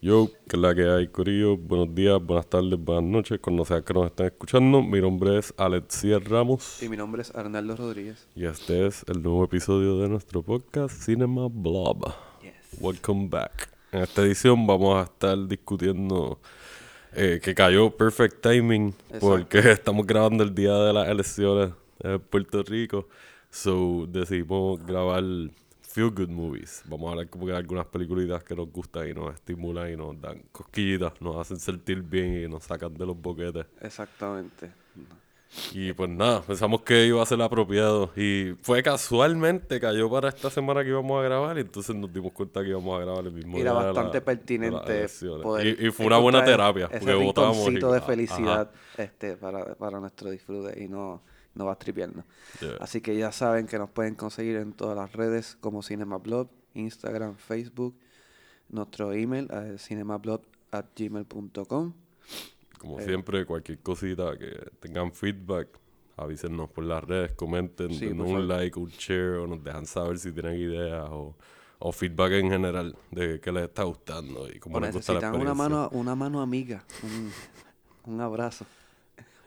Yo, que es la que hay, Corillo. Buenos días, buenas tardes, buenas noches, cuando sea que nos estén escuchando. Mi nombre es Alexier Ramos. Y mi nombre es Arnaldo Rodríguez. Y este es el nuevo episodio de nuestro podcast Cinema Blob. Welcome back. En esta edición vamos a estar discutiendo eh, que cayó perfect timing porque estamos grabando el día de las elecciones en Puerto Rico. So decidimos grabar feel good movies. Vamos a hablar como que de algunas películas que nos gustan y nos estimulan y nos dan cosquillitas, nos hacen sentir bien y nos sacan de los boquetes. Exactamente. Y pues nada, pensamos que iba a ser apropiado. Y fue casualmente, cayó para esta semana que íbamos a grabar. Y entonces nos dimos cuenta que íbamos a grabar el mismo y Era bastante pertinente. y, fue una buena terapia. Ese rinconcito de felicidad este, para, para nuestro disfrute. Y no no vas tripeando. Así que ya saben que nos pueden conseguir en todas las redes como CinemaBlog, Instagram, Facebook, nuestro email es cinemablog.gmail.com. Como eh, siempre, cualquier cosita que tengan feedback, avísenos por las redes, comenten, den un like, un share, o nos dejan saber si tienen ideas o, feedback en general de qué les está gustando y cómo les gusta la una mano, una mano amiga, un, un abrazo.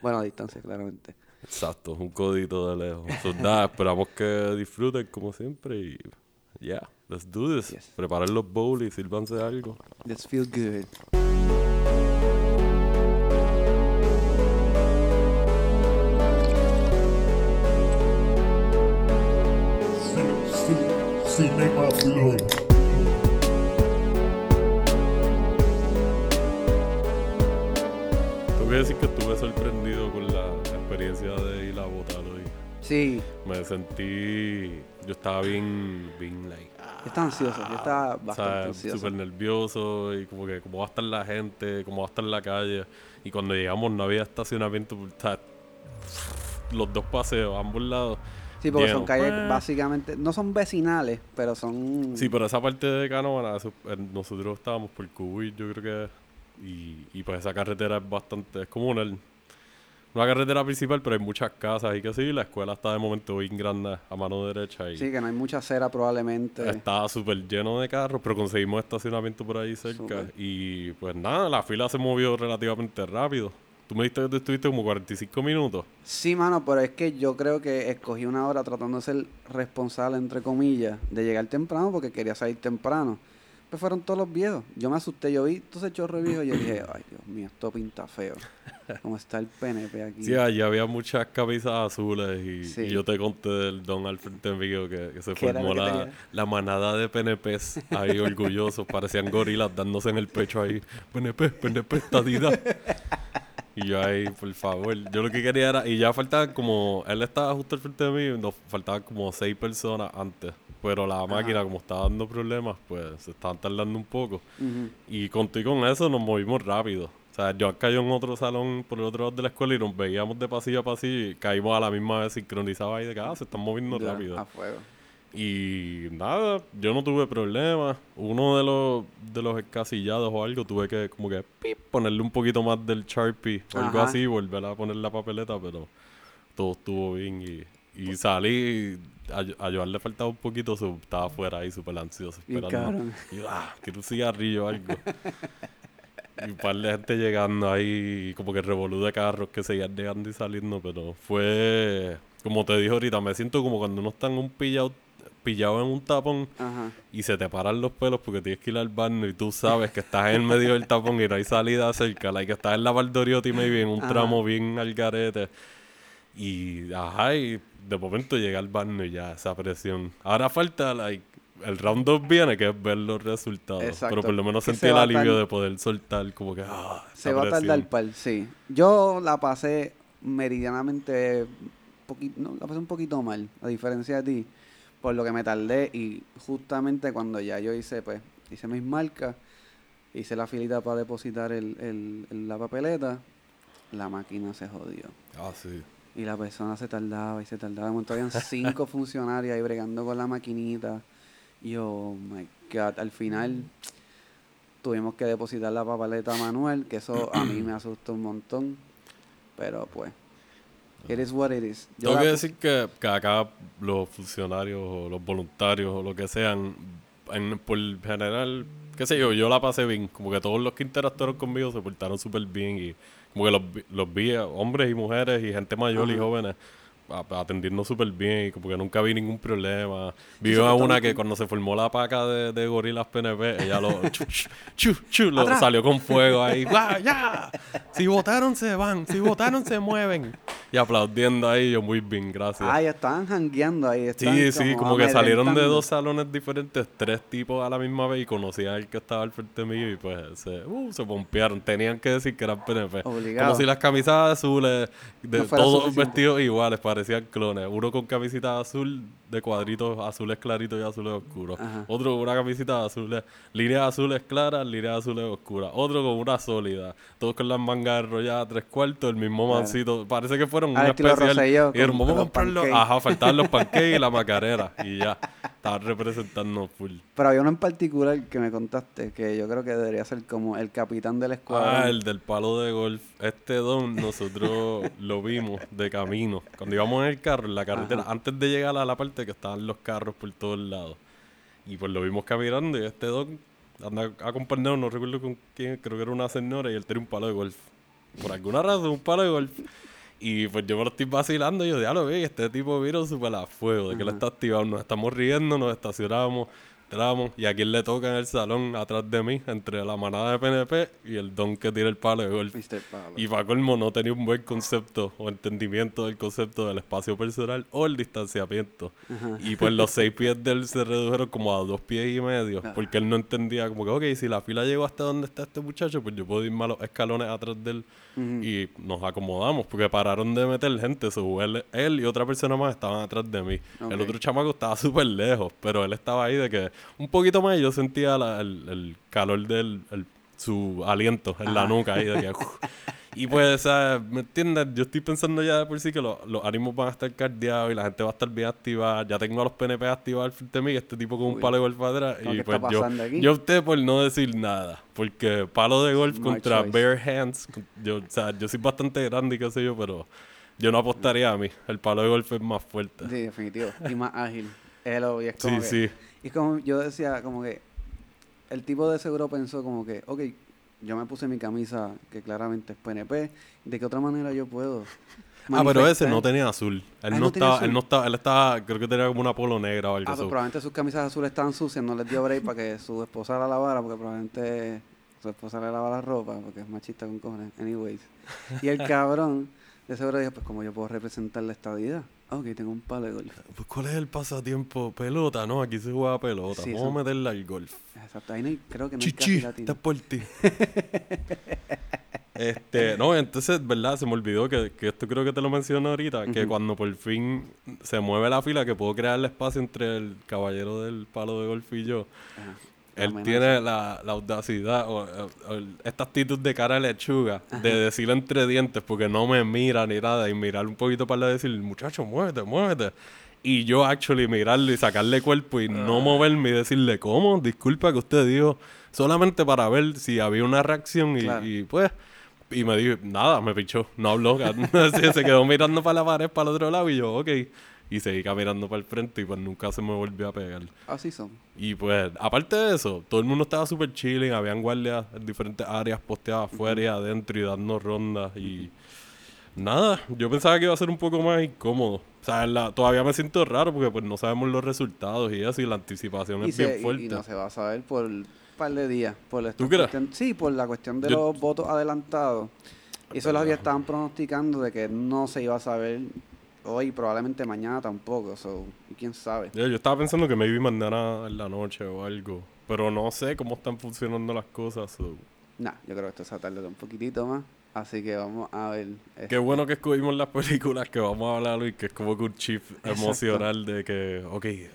Bueno, a distancia, claramente. Exacto, un codito de lejos. So, nada, esperamos que disfruten como siempre y yeah, let's do this. Preparen los bowls y sírvanse algo. Let's feel good. Cinema Flow. Te voy a decir que estuve sorprendido con la experiencia de ir a votar hoy. Sí. Me sentí. Yo estaba bien. bien like. Yo estaba ansioso, yo estaba bastante ansioso. Súper nervioso y como que cómo va a estar la gente, cómo va a estar la calle. Y cuando llegamos no había estacionamiento. los dos paseos, ambos lados. Sí, porque son calles pues. básicamente, no son vecinales, pero son... Sí, pero esa parte de Canóvana, eh, nosotros estábamos por Cuba yo creo que... Y, y pues esa carretera es bastante, es como una, carretera principal, pero hay muchas casas y que sí, la escuela está de momento bien grande a mano derecha. Y sí, que no hay mucha acera probablemente. Está súper lleno de carros, pero conseguimos estacionamiento por ahí cerca. Y pues nada, la fila se movió relativamente rápido. Tú me dijiste que estuviste como 45 minutos. Sí, mano, pero es que yo creo que escogí una hora tratando de ser responsable, entre comillas, de llegar temprano porque quería salir temprano. Pues fueron todos los viejos. Yo me asusté, yo vi todo ese chorro viejo y yo dije, ay Dios mío, esto pinta feo. ¿Cómo está el PNP aquí? Sí, allí había muchas camisas azules y, yo te conté del Don Alfred Envigo que, que se formó la, la, manada de PNPs ahí orgullosos, parecían gorilas dándose en el pecho ahí. PNP, PNP, estadidad. Y yo ahí, por favor, yo lo que quería era, y ya faltaban como, él estaba justo al frente de mí, nos faltaban como seis personas antes. Pero la máquina, como estaba dando problemas, pues se estaban tardando un poco. Y contigo con eso nos movimos rápido. O sea, yo cayó en otro salón por el otro lado de la escuela y nos veíamos de pasillo a pasillo y caímos a la misma vez sincronizados ahí de que ah, se están moviendo rápido. A fuego. Y nada, yo no tuve problemas. Uno de los de los escasillados o algo tuve que como que ponerle un poquito más del Sharpie o algo así, volver a poner la papeleta, pero todo estuvo bien y, y salí a, a le faltaba un poquito, estaba afuera ahí súper ansioso esperando. Y yo, ah, quiero un cigarrillo o algo. y un par de gente llegando ahí, como que revolú de carros que seguían llegando y saliendo, pero fue, como te dije ahorita, me siento como cuando uno está en un pillado pillado en un tapón y se te paran los pelos porque tienes que ir al baño y tú sabes que estás en medio del tapón y no hay salida cerca, like que estás en la Valdoriotti maybe en un tramo bien al garete y ajá, y de momento llega al baño y ya esa presión. Ahora falta like el round 2 viene, que es ver los resultados. Pero por lo menos sentí el alivio de poder soltar, como que. Ah, se va a tardar par, sí. Yo la pasé meridianamente. no, la pasé un poquito mal, a diferencia de ti por lo que me tardé y justamente cuando ya yo hice, pues, hice mis marcas, hice la filita para depositar el, el, la papeleta, la máquina se jodió. Ah, sí. Y la persona se tardaba y se tardaba. Habían cinco funcionarios ahí bregando con la maquinita. Y yo, oh my God, al final tuvimos que depositar la papeleta manual, que eso a mí me asustó un montón. Pero pues, Is what it is. Tengo que decir que, acá los funcionarios o los voluntarios o lo que sean, en, por general, qué sé yo, yo la pasé bien. Como que todos los que interactuaron conmigo se portaron súper bien y como que los, los vi, hombres y mujeres y gente mayor y jóvenes, atendiendo súper bien y como que nunca vi ningún problema. Vi a una que- cuando se formó la paca de, de gorilas PNP, ella lo, chu, chu, chu, chu, lo salió con fuego ahí. ¡Guau, ya! Si votaron se van, si votaron se mueven. Y aplaudiendo ahí, yo muy bien, gracias. Ah, ya estaban jangueando ahí. Sí, sí, como que salieron de dos salones diferentes, tres tipos a la misma vez y conocían al que estaba al frente mío y pues se, uh, se pompearon. Tenían que decir que eran PNP. Obligado. Como si las camisas azules, de No todos suficiente. vestidos iguales, parecían clones. Uno con camisita azul de cuadritos azules claritos y azules oscuros. Ajá. Otro con una camisita azules, líneas azules claras, líneas azules oscuras. Otro con una sólida. Todos con las mangas enrolladas tres cuartos, el mismo Claro. mancito. Parece que fueron Al un estilo especial. Y con- vamos a comprarlo. Ajá, faltaban los pancakes y la macarena. Y ya. Estaban representando full. Pero había uno en particular que me contaste que yo creo que debería ser como el capitán del escuadrón. Ah, el del palo de golf. Este don nosotros lo vimos de camino. Cuando íbamos en el carro, en la carretera, Ajá. antes de llegar a la parte que estaban los carros por todos lados. Y pues lo vimos caminando y este don anda acompañado, no recuerdo con quién, creo que era una señora y él tenía un palo de golf. Por alguna razón, un palo de golf. Y pues yo me lo estoy vacilando y yo, ya lo vi, este tipo vino súper a fuego, de que él Ajá. está activado. Nos estamos riendo, nos estacionamos, entramos y a quién le toca en el salón atrás de mí, entre la manada de PNP y el don que tira el palo de golf. Y para colmo no tenía un buen concepto o entendimiento del concepto del espacio personal o el distanciamiento. Y pues los seis pies de él se redujeron como a dos pies y medio, porque él no entendía como que, ok, si la fila llegó hasta donde está este muchacho, pues yo puedo irme a los escalones atrás de él y nos acomodamos, porque pararon de meter gente, so, él, él y otra persona más estaban atrás de mí. El otro chamaco estaba súper lejos, pero él estaba ahí de que un poquito más y yo sentía la- el, el calor del el- su aliento en la nuca ahí de que... Y pues, sea, ¿me entiendes? Yo estoy pensando ya de por sí que lo- los ánimos van a estar cardeados y la gente va a estar bien activada. Ya tengo a los PNP activados al frente de mí y este tipo con un Uy. palo de golf atrás. ¿Cómo Y pues yo, aquí? yo opté por no decir nada. Porque palo de golf contra choice. bare hands. Yo, o sea, yo soy bastante grande y qué sé yo, pero yo no apostaría a mí. El palo de golf es más fuerte. Sí, definitivo. Y más ágil. Es lo- y es como Sí, que- sí. Y como yo decía, como que el tipo de seguro pensó como que, ok, yo me puse mi camisa que claramente es PNP, ¿de qué otra manera yo puedo? Ah, pero ese no tenía azul. Él Ah, no, no estaba, azul. él no estaba, él estaba, creo que tenía como una polo negra o algo Ah, así. pues probablemente sus camisas azules estaban sucias, no les dio break para que su esposa la lavara, porque probablemente su esposa le lava la ropa, porque es machista con cojones. Anyways. Y el cabrón, de seguro dijo, pues como yo puedo representar la estadidad. Ok, tengo un palo de golf. Pues, ¿cuál es el pasatiempo? Pelota, ¿no? Aquí se juega pelota. Sí, Vamos eso- a meterle al golf. Exacto, ahí no hay- creo que no hay casi Chichi, latino. está por ti. este, no, entonces, ¿verdad? Se me olvidó que, que esto creo que te lo mencioné ahorita, que Ujú. cuando por fin se mueve la fila, que puedo crear el espacio entre el caballero del palo de golf y yo. Ajá. Él tiene la, la audacidad o, o- o esta actitud de cara de lechuga, de decir entre dientes, porque no me mira ni nada, y mirar un poquito para decir, muchacho, muévete, muévete. Y yo, actually, mirarlo y sacarle cuerpo y no moverme y decirle, ¿cómo? Disculpa que usted dijo, solamente para ver si había una reacción y, Claro. y, pues. Y me dijo, nada, me pichó, no habló. Se quedó mirando para la pared, para el otro lado, y yo, ok. Y seguí caminando para el frente y pues nunca se me volvió a pegar. Así son. Y pues, aparte de eso, todo el mundo estaba súper chilling, habían guardias en diferentes áreas posteadas afuera y adentro y dando rondas y nada, yo pensaba que iba a ser un poco más incómodo. O sea, la- todavía me siento raro porque pues no sabemos los resultados y eso y la anticipación Y, es se- bien y- fuerte. y no se va a saber por un par de días. Por ¿Tú crees? cuestión- sí, por la cuestión de Yo- los votos adelantados. Y eso los había estaban pronosticando de que no se iba a saber hoy probablemente mañana tampoco. So, y quién sabe. Yo, yo estaba pensando que maybe mañana en la noche o algo, pero no sé cómo están funcionando las cosas. so. Nah, yo creo que esto se va a tardar un poquitito más. Así que vamos a ver. Qué este, bueno que escogimos las películas que vamos a hablar hoy, que es como que un chip Exacto. emocional de que, ok, eh,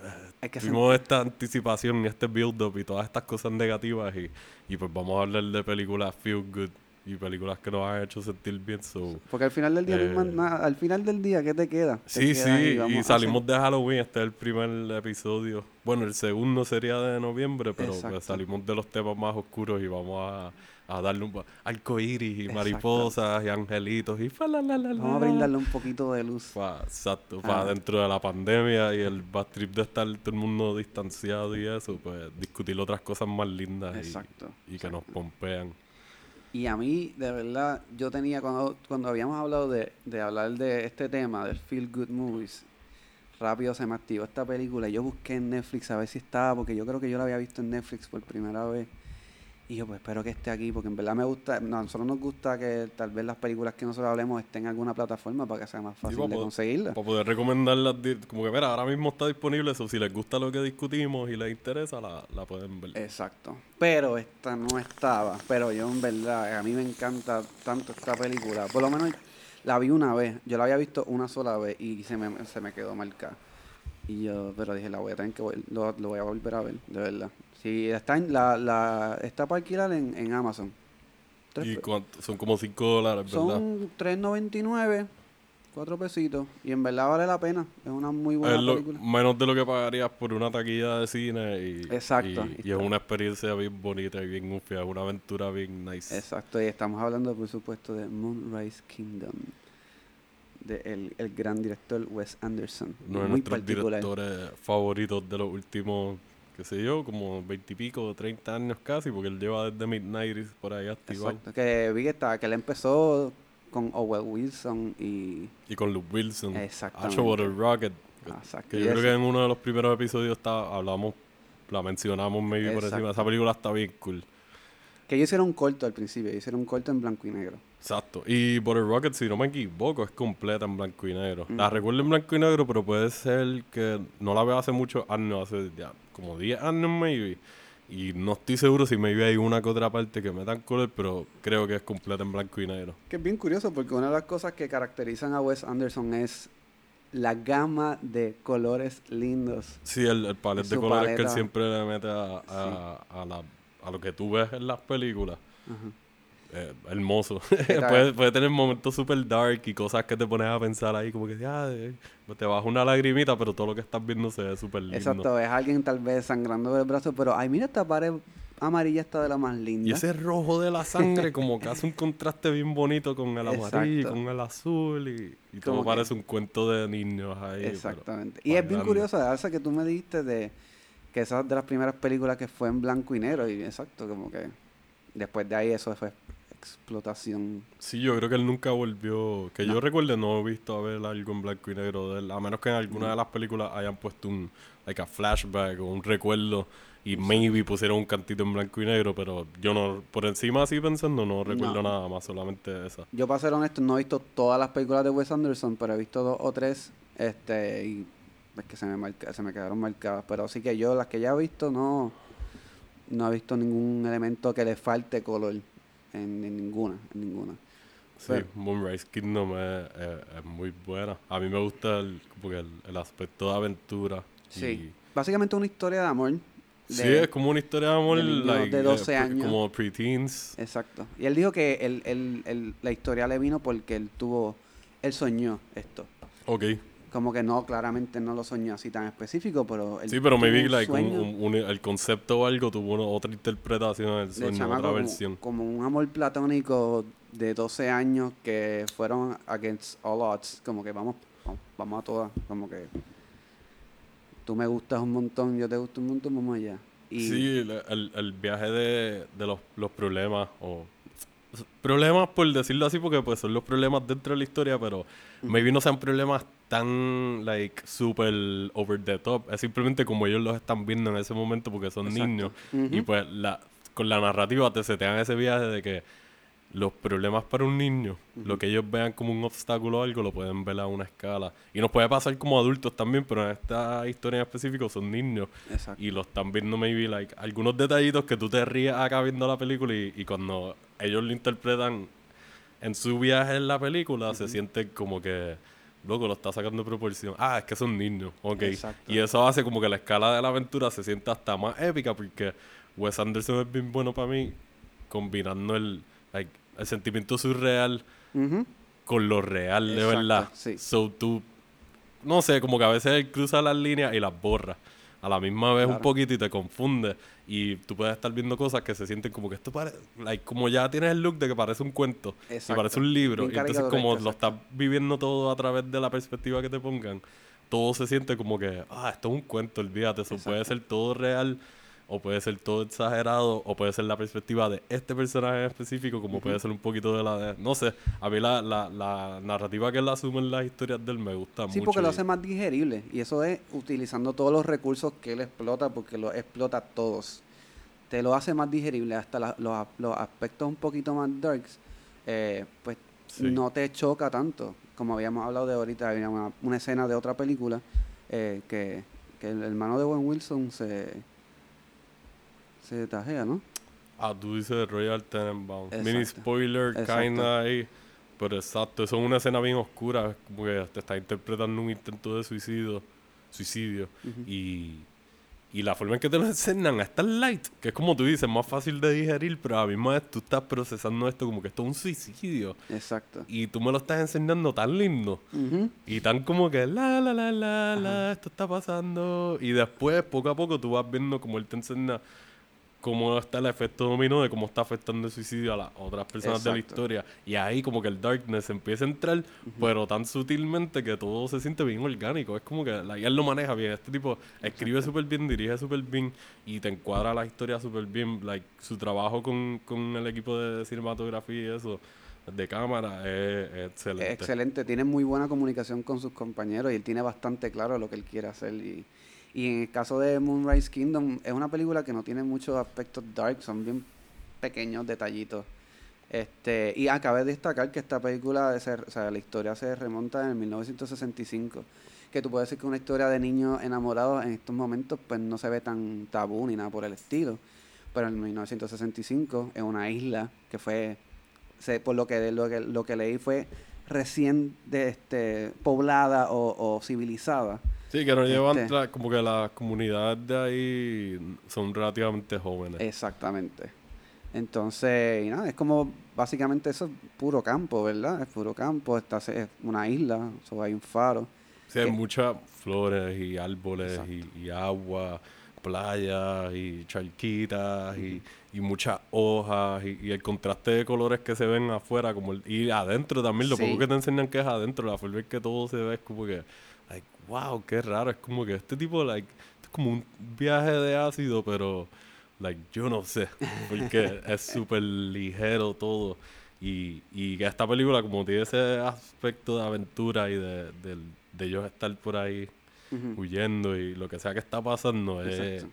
que tuvimos esta anticipación y este build-up y todas estas cosas negativas y, y pues vamos a hablar de películas feel good y películas que nos han hecho sentir bien. So. Porque al final del día, no Eh, nada. al final del día, ¿qué te queda? Sí, sí, y salimos hacer- de Halloween, este es el primer episodio. Bueno, el segundo sería de noviembre, pero pues, salimos de los temas más oscuros y vamos a, a darle un arcoíris y mariposas y angelitos y fa, la, la, la, Vamos a brindarle un poquito de luz. Pa- exacto, Ah. para dentro de la pandemia y el bad trip de estar todo el mundo distanciado y eso, pues discutir otras cosas más lindas Exacto, y, que nos pompean. Y a mí, de verdad, yo tenía, cuando, cuando habíamos hablado de, de hablar de este tema, del Feel Good Movies, rápido se me activó esta película. Yo busqué en Netflix a ver si estaba, porque yo creo que yo la había visto en Netflix por primera vez. Y yo, pues espero que esté aquí, porque en verdad me gusta, no, a nosotros nos gusta que tal vez las películas que nosotros hablemos estén en alguna plataforma para que sea más fácil de poder- conseguirla. Para poder recomendarlas, como que mira, ahora mismo está disponible eso, si les gusta lo que discutimos y les interesa, la, la pueden ver. Exacto. Pero esta no estaba. Pero yo en verdad, a mí me encanta tanto esta película. Por lo menos la vi una vez. Yo la había visto una sola vez y se me, se me quedó marcada. Y yo, pero dije, la voy a tener que lo, lo voy a volver a ver, de verdad. Sí, está en, la, la, está para alquilar en, en Amazon. Tres y cuánto- son como 5 dólares, ¿verdad? son 3.99, cuatro pesitos. Y en verdad vale la pena. Es una muy buena Es lo- película. menos de lo que pagarías por una taquilla de cine y, Exacto. y, y es una experiencia bien bonita y bien ufia, una aventura bien nice. Exacto, y estamos hablando, por supuesto, de Moonrise Kingdom, de el, el gran director Wes Anderson. Uno de nuestros particular. directores favoritos de los últimos, qué sé yo, como 20 y pico, 30 años casi, porque él lleva desde Midnight por ahí activado. Exacto, que vi que, estaba, que él empezó con Owen Wilson y... Y con Luke Wilson. Exactamente. Water Rocket. que- Exacto, Que yo creo que en uno de los primeros episodios está, hablamos, la mencionamos maybe por encima. Esa película está bien cool. Que ellos hicieron un corto al principio, ellos hicieron un corto en blanco y negro. Exacto. Y Butter Rocket, si no me equivoco, es completa en blanco y negro. La Ujú. recuerdo en blanco y negro, pero puede ser que no la veo hace muchos años, hace ya como 10 años maybe. Y no estoy seguro si maybe hay una que otra parte que me dan color, pero creo que es completa en blanco y negro. Que es bien curioso porque una de las cosas que caracterizan a Wes Anderson es la gama de colores lindos. Sí, el, el palette de colores que él paleta. siempre le mete a, a, a la- a lo que tú ves en las películas. Ajá. Eh, hermoso. puede, puede tener momentos super dark y cosas que te pones a pensar ahí, como que ah, eh, te baja una lagrimita, pero todo lo que estás viendo se ve súper lindo. Exacto, es alguien tal vez sangrando del brazo, pero ay, mira esta pared amarilla está de la más linda. Y ese rojo de la sangre como que hace un contraste bien bonito con el amarillo y con el azul y, y todo que- parece un cuento de niños ahí. Exactamente. Y es bien curioso, esa que tú me dijiste de que esa es de las primeras películas que fue en blanco y negro. Y exacto, como que después de ahí eso fue explotación. Sí, yo creo que él nunca volvió, que No. yo recuerde no he visto a ver algo en blanco y negro de él, a menos que en alguna Mm. de las películas hayan puesto un like a flashback o un recuerdo y maybe pusieron un cantito en blanco y negro, pero yo no, por encima así pensando, no recuerdo No. nada más, solamente esa. Yo para ser honesto no he visto todas las películas de Wes Anderson, pero he visto dos o tres, este, y es que se me marca, se me quedaron marcadas. Pero sí que yo las que ya he visto no, no he visto ningún elemento que le falte color en, en ninguna, en ninguna. Sí, Pero- Moonrise Kingdom es, es- es muy buena. A mí me gusta el, porque el, el aspecto de aventura. Sí. y- Básicamente una historia de amor. sí, es como una historia de amor de niños like, de eh, 12 pre- años. como preteens. Exacto. Y él dijo que el, el, el- la historia le vino porque él tuvo, él soñó esto. Ok. Como que no, claramente no lo soñó así tan específico, pero él Sí, pero maybe un like, un- sueño un- un- el concepto o algo tuvo una- otra interpretación del de sueño, chamaco otra versión. como un amor platónico de 12 años que fueron against all odds, como que vamos, vamos, vamos a todas, como que tú me gustas un montón, yo te gusto un montón, vamos allá. Y Sí, el, el- el viaje de, de los, los problemas, o problemas por decirlo así, porque pues son los problemas dentro de la historia, pero maybe no sean problemas tan, like, super over the top. Es simplemente como ellos los están viendo en ese momento porque son Exacto. niños. Y pues la, con la narrativa te setean ese viaje de que los problemas para un niño, lo que ellos vean como un obstáculo o algo, lo pueden ver a una escala. Y nos puede pasar como adultos también, pero en esta historia en específico son niños. Exacto. Y lo están viendo maybe like algunos detallitos que tú te ríes acá viendo la película y, y cuando ellos lo interpretan en su viaje en la película se siente como que loco lo está sacando de proporción. Ah, es que son niños, ok. Exacto. Y eso hace como que la escala de la aventura se sienta hasta más épica porque Wes Anderson es bien bueno para mí combinando el like, el sentimiento surreal con con lo real de Exacto, verdad. sí. So tú, no sé, como que a veces él cruza las líneas y las borra. A la misma vez un poquito y te confunde. Y tú puedes estar viendo cosas que se sienten como que esto parece, like, como ya tienes el look de que parece un cuento y parece un libro. Y entonces como lo estás viviendo todo a través de la perspectiva que te pongan, todo se siente como que, ah, esto es un cuento, olvídate, eso puede ser todo real o puede ser todo exagerado, o puede ser la perspectiva de este personaje en específico, como puede ser un poquito de la de... No sé, a mí la, la, narrativa que él asume en las historias de él me gusta mucho. Sí, porque lo hace más digerible, y eso es utilizando todos los recursos que él explota, porque lo explota todos. Te lo hace más digerible, hasta los, los, aspectos un poquito más darks, eh, pues no te choca tanto. Como habíamos hablado de ahorita, había una, escena de otra película eh, que, que el hermano de Owen Wilson se se tajea, ¿no? Ah, tú dices Royal Tenenbaum. Mini spoiler, kinda ahí. Pero exacto, eso es una escena bien oscura, como que te está interpretando un intento de suicidio, suicidio. y, y la forma en que te lo enseñan es tan light, que es como tú dices, más fácil de digerir, pero a mí más tú estás procesando esto como que esto es un suicidio. Exacto. Y tú me lo estás enseñando tan lindo. Y tan como que la, la, la, la, la, esto está pasando. Y después, poco a poco, tú vas viendo como él te enseña cómo está el efecto dominó de cómo está afectando el suicidio a las otras personas de la historia. Y ahí como que el darkness empieza a entrar, pero tan sutilmente que todo se siente bien orgánico. Es como que la, él lo maneja bien. Este tipo escribe súper bien, dirige súper bien y te encuadra la historia súper bien. Like, su trabajo con, con el equipo de cinematografía y eso de cámara es, excelente. excelente, tiene muy buena comunicación con sus compañeros y él tiene bastante claro lo que él quiere hacer y y en el caso de Moonrise Kingdom, es una película que no tiene muchos aspectos dark, son bien pequeños detallitos. Este, y acabé de destacar que esta película, o sea, la historia se remonta en 1965. Que tú puedes decir que una historia de niños enamorados en estos momentos, pues no se ve tan tabú ni nada por el estilo. Pero en 1965, en una isla que fue, por lo que, lo que, lo que leí, fue recién de, este, poblada o civilizada Sí, que no llevan, este como que las comunidades de ahí son relativamente jóvenes. Exactamente. Entonces, y nada, es como básicamente eso es puro campo, ¿verdad? Es puro campo, está, es una isla, so hay un faro. Sí, hay muchas flores y árboles y, agua, playas y charquitas y, y, muchas hojas y, el contraste de colores que se ven afuera como y adentro también, lo poco que te enseñan que es adentro, la forma en que todo se ve es como que wow, qué raro. Es como que este tipo, like, es como un viaje de ácido, pero, like, yo no sé. Porque es súper ligero todo. Y, y que esta película, como tiene ese aspecto de aventura y de, de, ellos estar por ahí huyendo y lo que sea que está pasando, es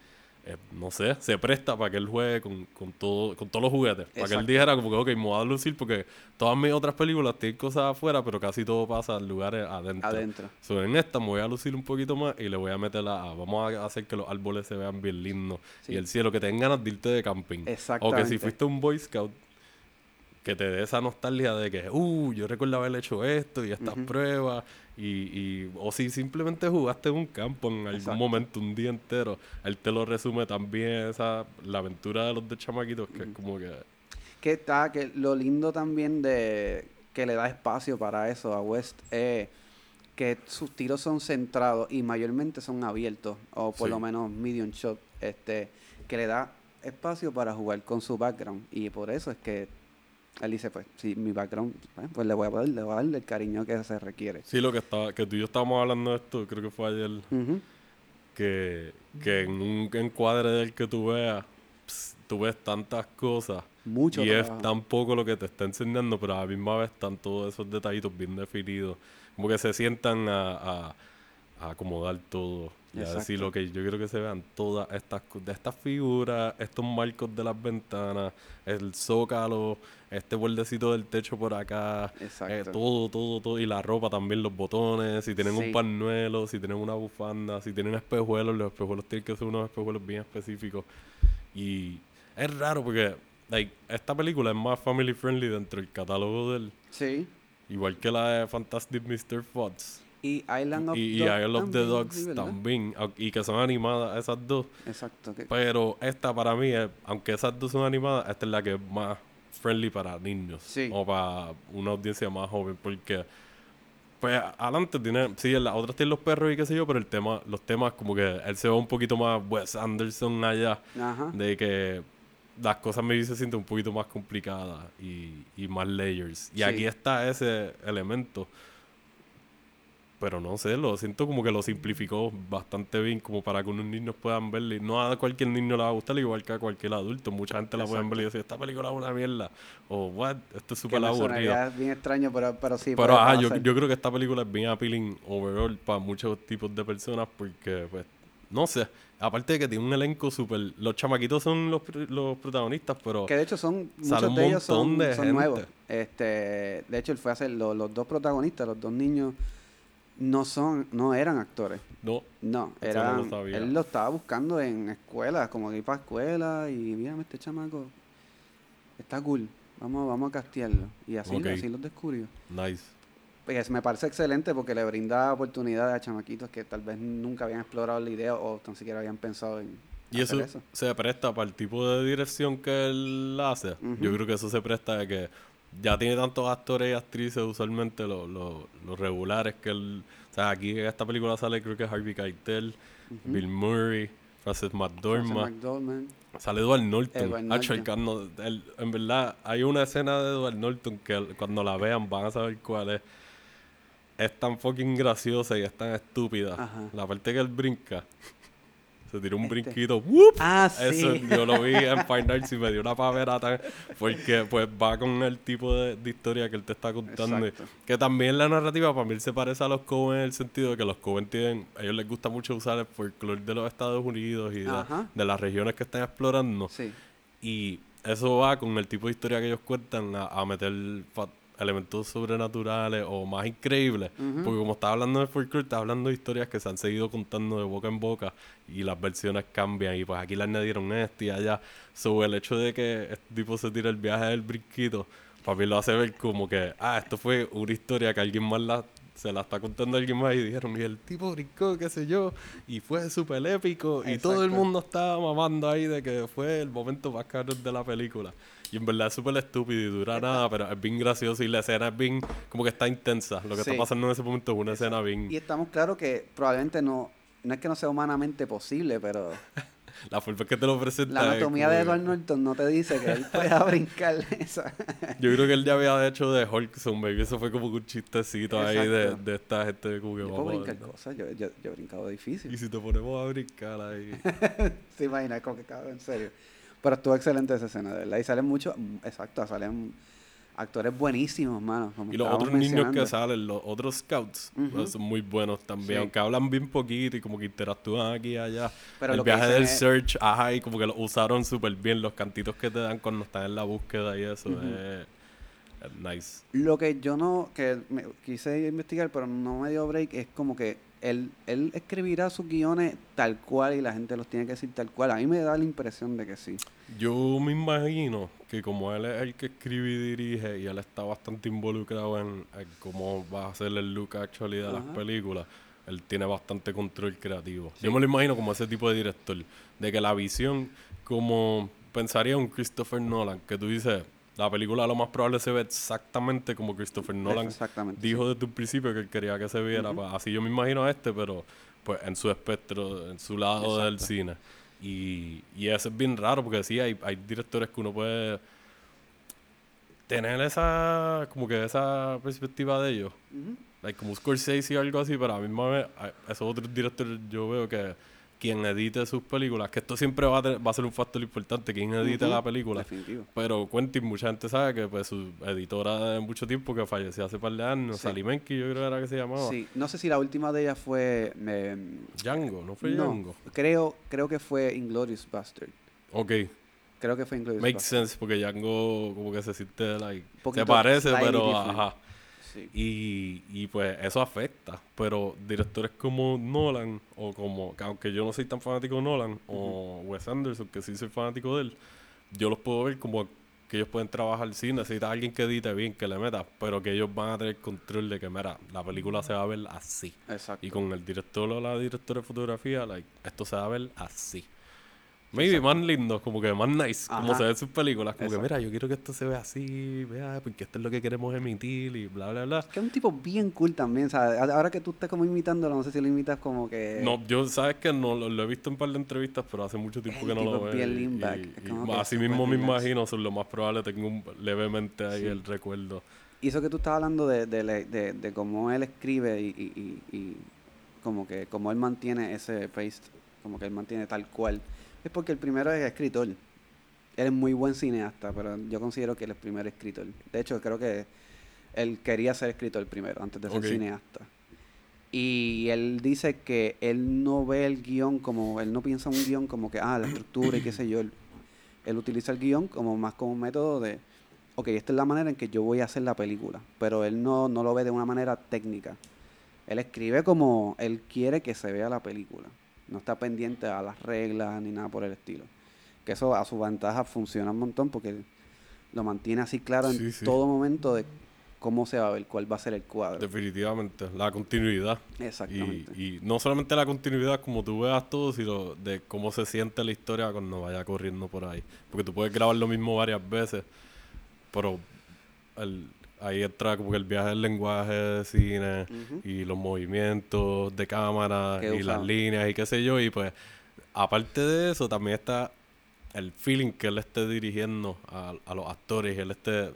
eh, no sé, se presta para que él juegue con, con, todo, con todos los juguetes. Para que él dijera como que, ok, me voy a lucir porque todas mis otras películas tienen cosas afuera, pero casi todo pasa en lugares adentro. Adentro. en esta me voy a lucir un poquito más y le voy a meter la... Vamos a hacer que los árboles se vean bien lindos. Y el cielo, que tengan ganas de irte de camping. O que si fuiste un Boy Scout, que te dé esa nostalgia de que, uh, yo recuerdo haber hecho esto y estas pruebas y, y, o si simplemente jugaste en un campo en algún momento, un día entero, él te lo resume también, esa, la aventura de los de chamaquitos, que es como que... Que está, que lo lindo también de que le da espacio para eso a West es que sus tiros son centrados y mayormente son abiertos, o por lo menos medium shot, este, que le da espacio para jugar con su background. Y por eso es que él dice, pues, si mi background, pues, pues le voy a dar, le voy a dar el cariño que se requiere. Sí, lo que estaba, que tú y yo estábamos hablando de esto, creo que fue ayer, que, que en un encuadre del que tú veas, tú ves tantas cosas. Mucho y es tan poco lo que te está enseñando, pero a la misma vez están todos esos detallitos bien definidos. Como que se sientan a, a acomodar todo y a decir, ok, yo quiero que se vean todas estas, de estas figuras, estos marcos de las ventanas, el zócalo, este bordecito del techo por acá, eh, todo, todo, todo, y la ropa también, los botones, si tienen un pañuelo, si tienen una bufanda, si tienen espejuelos, los espejuelos tienen que ser unos espejuelos bien específicos. Y es raro porque like, esta película es más family friendly dentro del catálogo del... Sí. Igual que la de Fantastic Mr. Fox. Y Island of, y, Island of the Dogs también, y que son animadas esas dos. Exacto. Pero esta para mí, aunque esas dos son animadas, esta es la que es más friendly para niños. O para una audiencia más joven, porque Pues adelante tiene, sí, en las otras tiene los perros y qué sé yo, pero el tema, los temas como que él se va un poquito más Wes Anderson allá, Ajá. de que las cosas me se sienten un poquito más complicadas y, y más layers. Y Sí. aquí está ese elemento. Pero no sé, lo siento como que lo simplificó bastante bien como para que unos niños puedan verle. No a cualquier niño le va a gustar igual que a cualquier adulto. Mucha gente la puede ver y decir, esta película es una mierda. O, what, esto es súper aburrido. sonaría bien extraño, pero, pero sí. Pero ajá, yo, yo creo que esta película es bien appealing overall para muchos tipos de personas porque, pues, no sé. Aparte de que tiene un elenco súper... Los chamaquitos son los, los protagonistas, pero... Que de hecho son, muchos de ellos son, de son nuevos. Este, de hecho, él fue a hacer lo- los dos protagonistas, los dos niños, no son, no eran actores. No, No, Eso no lo eran, él lo estaba buscando en escuelas, como que ir para escuela y mírame este chamaco, está cool, vamos, vamos a castearlo. Y así, Ok. así los descubrió. nice. Pues me parece excelente porque le brinda oportunidades a chamaquitos que tal vez nunca habían explorado la idea o tan siquiera habían pensado en Y eso, eso. se presta para el tipo de dirección que él hace. Ujú. Yo creo que eso se presta de que ya tiene tantos actores y actrices, usualmente los, los regulares, que él... O sea, aquí en esta película sale creo que Harvey Keitel, Bill Murray, Frances McDormand. McDormand. Sale Edward Norton. Edward Norton. cano- el- en verdad, hay una escena de Edward Norton que el- cuando la vean van a saber cuál es. Es tan fucking graciosa y es tan estúpida. Ajá. La parte que él brinca. Se tira un Este. brinquito. ¡wup! Ah, sí. Eso yo lo vi en Fine Arts y me dio una pavera tan... Porque pues va con el tipo de, de historia que él te está contando. Exacto. Que también la narrativa para mí se parece a los Coen en el sentido de que los Coen tienen... A ellos les gusta mucho usar el folclore de los Estados Unidos y de, de las regiones que están explorando. Sí. Y eso va con el tipo de historia que ellos cuentan a, a meter elementos sobrenaturales o más increíbles. Porque como estaba hablando de folklore, estaba hablando de historias que se han seguido contando de boca en boca y las versiones cambian. Y pues aquí le añadieron esto y allá. Sobre el hecho de que este tipo se tira el viaje del brinquito, para mí lo hace ver como que, ah, esto fue una historia que alguien más la, se la está contando alguien más y dijeron, y el tipo brincó, qué sé yo, y fue súper épico. Y todo el mundo estaba mamando ahí de que fue el momento más caro de la película. Y en verdad es súper estúpido y dura nada, pero es bien gracioso y la escena es bien, como que está intensa. Lo que Sí. está pasando en ese momento es una escena bien... Y estamos claros que probablemente no, no es que no sea humanamente posible, pero La forma que te lo presenta la anatomía de Edward Norton no te dice que él pueda brincar esa. Yo creo que él ya había hecho de Hulk Zombie, eso fue como un chistecito ahí de, de esta gente como que Yo puedo brincar cosas, yo, yo, yo he brincado Y difícil. si te ponemos a brincar ahí... Se imagina como que cabrón, en serio. Pero estuvo excelente esa escena, de verdad. Y salen muchos, mm, exacto, salen actores buenísimos, mano. Como Y los otros niños que salen, los otros scouts, son muy buenos también. Sí. Aunque hablan bien poquito y como que interactúan aquí y allá. Pero el viaje del es- search, ajá, y como que lo usaron súper bien. Los cantitos que te dan cuando están en la búsqueda y eso. Es, es nice. Lo que yo no, que me quise investigar, pero no me dio break, es como que él, él escribirá sus guiones tal cual y la gente los tiene que decir tal cual. A mí me da la impresión de que sí. Yo me imagino que como él es el que escribe y dirige y él está bastante involucrado en, en cómo va a ser el look actually de las películas, él tiene bastante control creativo. Yo me lo imagino como ese tipo de director, de que la visión, como pensaría un Christopher Nolan, que tú dices, la película lo más probable se ve exactamente como Christopher Nolan dijo desde un principio que quería que se viera. Pues, así yo me imagino a este, pero pues en su espectro, en su lado del cine. Y, y eso es bien raro porque sí, hay, hay directores que uno puede tener esa, como que esa perspectiva de ellos. Ujú. Like, como Scorsese y algo así, pero a mí misma vez, esos otros directores yo veo que quien edite sus películas, que esto siempre va a, tener- va a ser un factor importante, quien edite Ujú. la película. Definitivo. Pero Quentin, mucha gente sabe que pues su editora de mucho tiempo que falleció hace par de años, Sí. Sally Menke, yo creo que era que se llamaba. Sí, no sé si la última de ellas fue... eh, Django, ¿no fue no, Django? creo, creo que fue Inglorious Bastard. Ok, Creo que fue Inglorious makes Bastard. sense porque Django como que se siente like, se parece, pero ajá. Sí. Y, y pues eso afecta. Pero directores como Nolan, o como, que aunque yo no soy tan fanático de Nolan, o Wes Anderson, que sí soy fanático de él, yo los puedo ver como que ellos pueden trabajar sin necesitas alguien que edite bien, que le meta, pero que ellos van a tener control de que, mira, la película se va a ver así. Exacto. Y con el director o la directora de fotografía, like, esto se va a ver así. Maybe más lindos, como que más nice, como Ajá. se ve en sus películas. Como Exacto. que, mira, yo quiero que esto se vea así, vea, porque esto es lo que queremos emitir y bla, bla, bla. Que es un tipo bien cool también, ¿sabes? Ahora que tú estás como imitándolo, no sé si lo imitas como que... No, yo sabes que no lo, lo he visto en un par de entrevistas, pero hace mucho tiempo El que no lo veo. es bien lean back, y- y como así mismo me imagino, son lo más probable, tengo un, levemente ahí Sí. el recuerdo. Y eso que tú estabas hablando de, de, de- de cómo él escribe y, y, como que cómo él mantiene ese pace, como que él mantiene tal cual, es porque el primero es escritor. Él es muy buen cineasta, pero yo considero que él es primer escritor. De hecho, creo que él quería ser escritor primero, antes de ser cineasta. Y él dice que él no ve el guion como, él no piensa un guion como que, ah, la estructura y qué sé yo. Él, él utiliza el guion como más como un método de, ok, esta es la manera en que yo voy a hacer la película. Pero él no, no lo ve de una manera técnica. Él escribe como él quiere que se vea la película. No está pendiente a las reglas ni nada por el estilo. Que eso a su ventaja funciona un montón porque lo mantiene así claro en sí. todo momento de cómo se va a ver, cuál va a ser el cuadro. Definitivamente, la continuidad. Exactamente. Y, y no solamente la continuidad como tú veas todo, sino de cómo se siente la historia cuando vaya corriendo por ahí. Porque tú puedes grabar lo mismo varias veces, pero el- ahí entra como que el viaje del lenguaje de cine y los movimientos de cámara y las líneas y qué sé yo. Y pues, aparte de eso, también está el feeling que él esté dirigiendo a, a los actores y él esté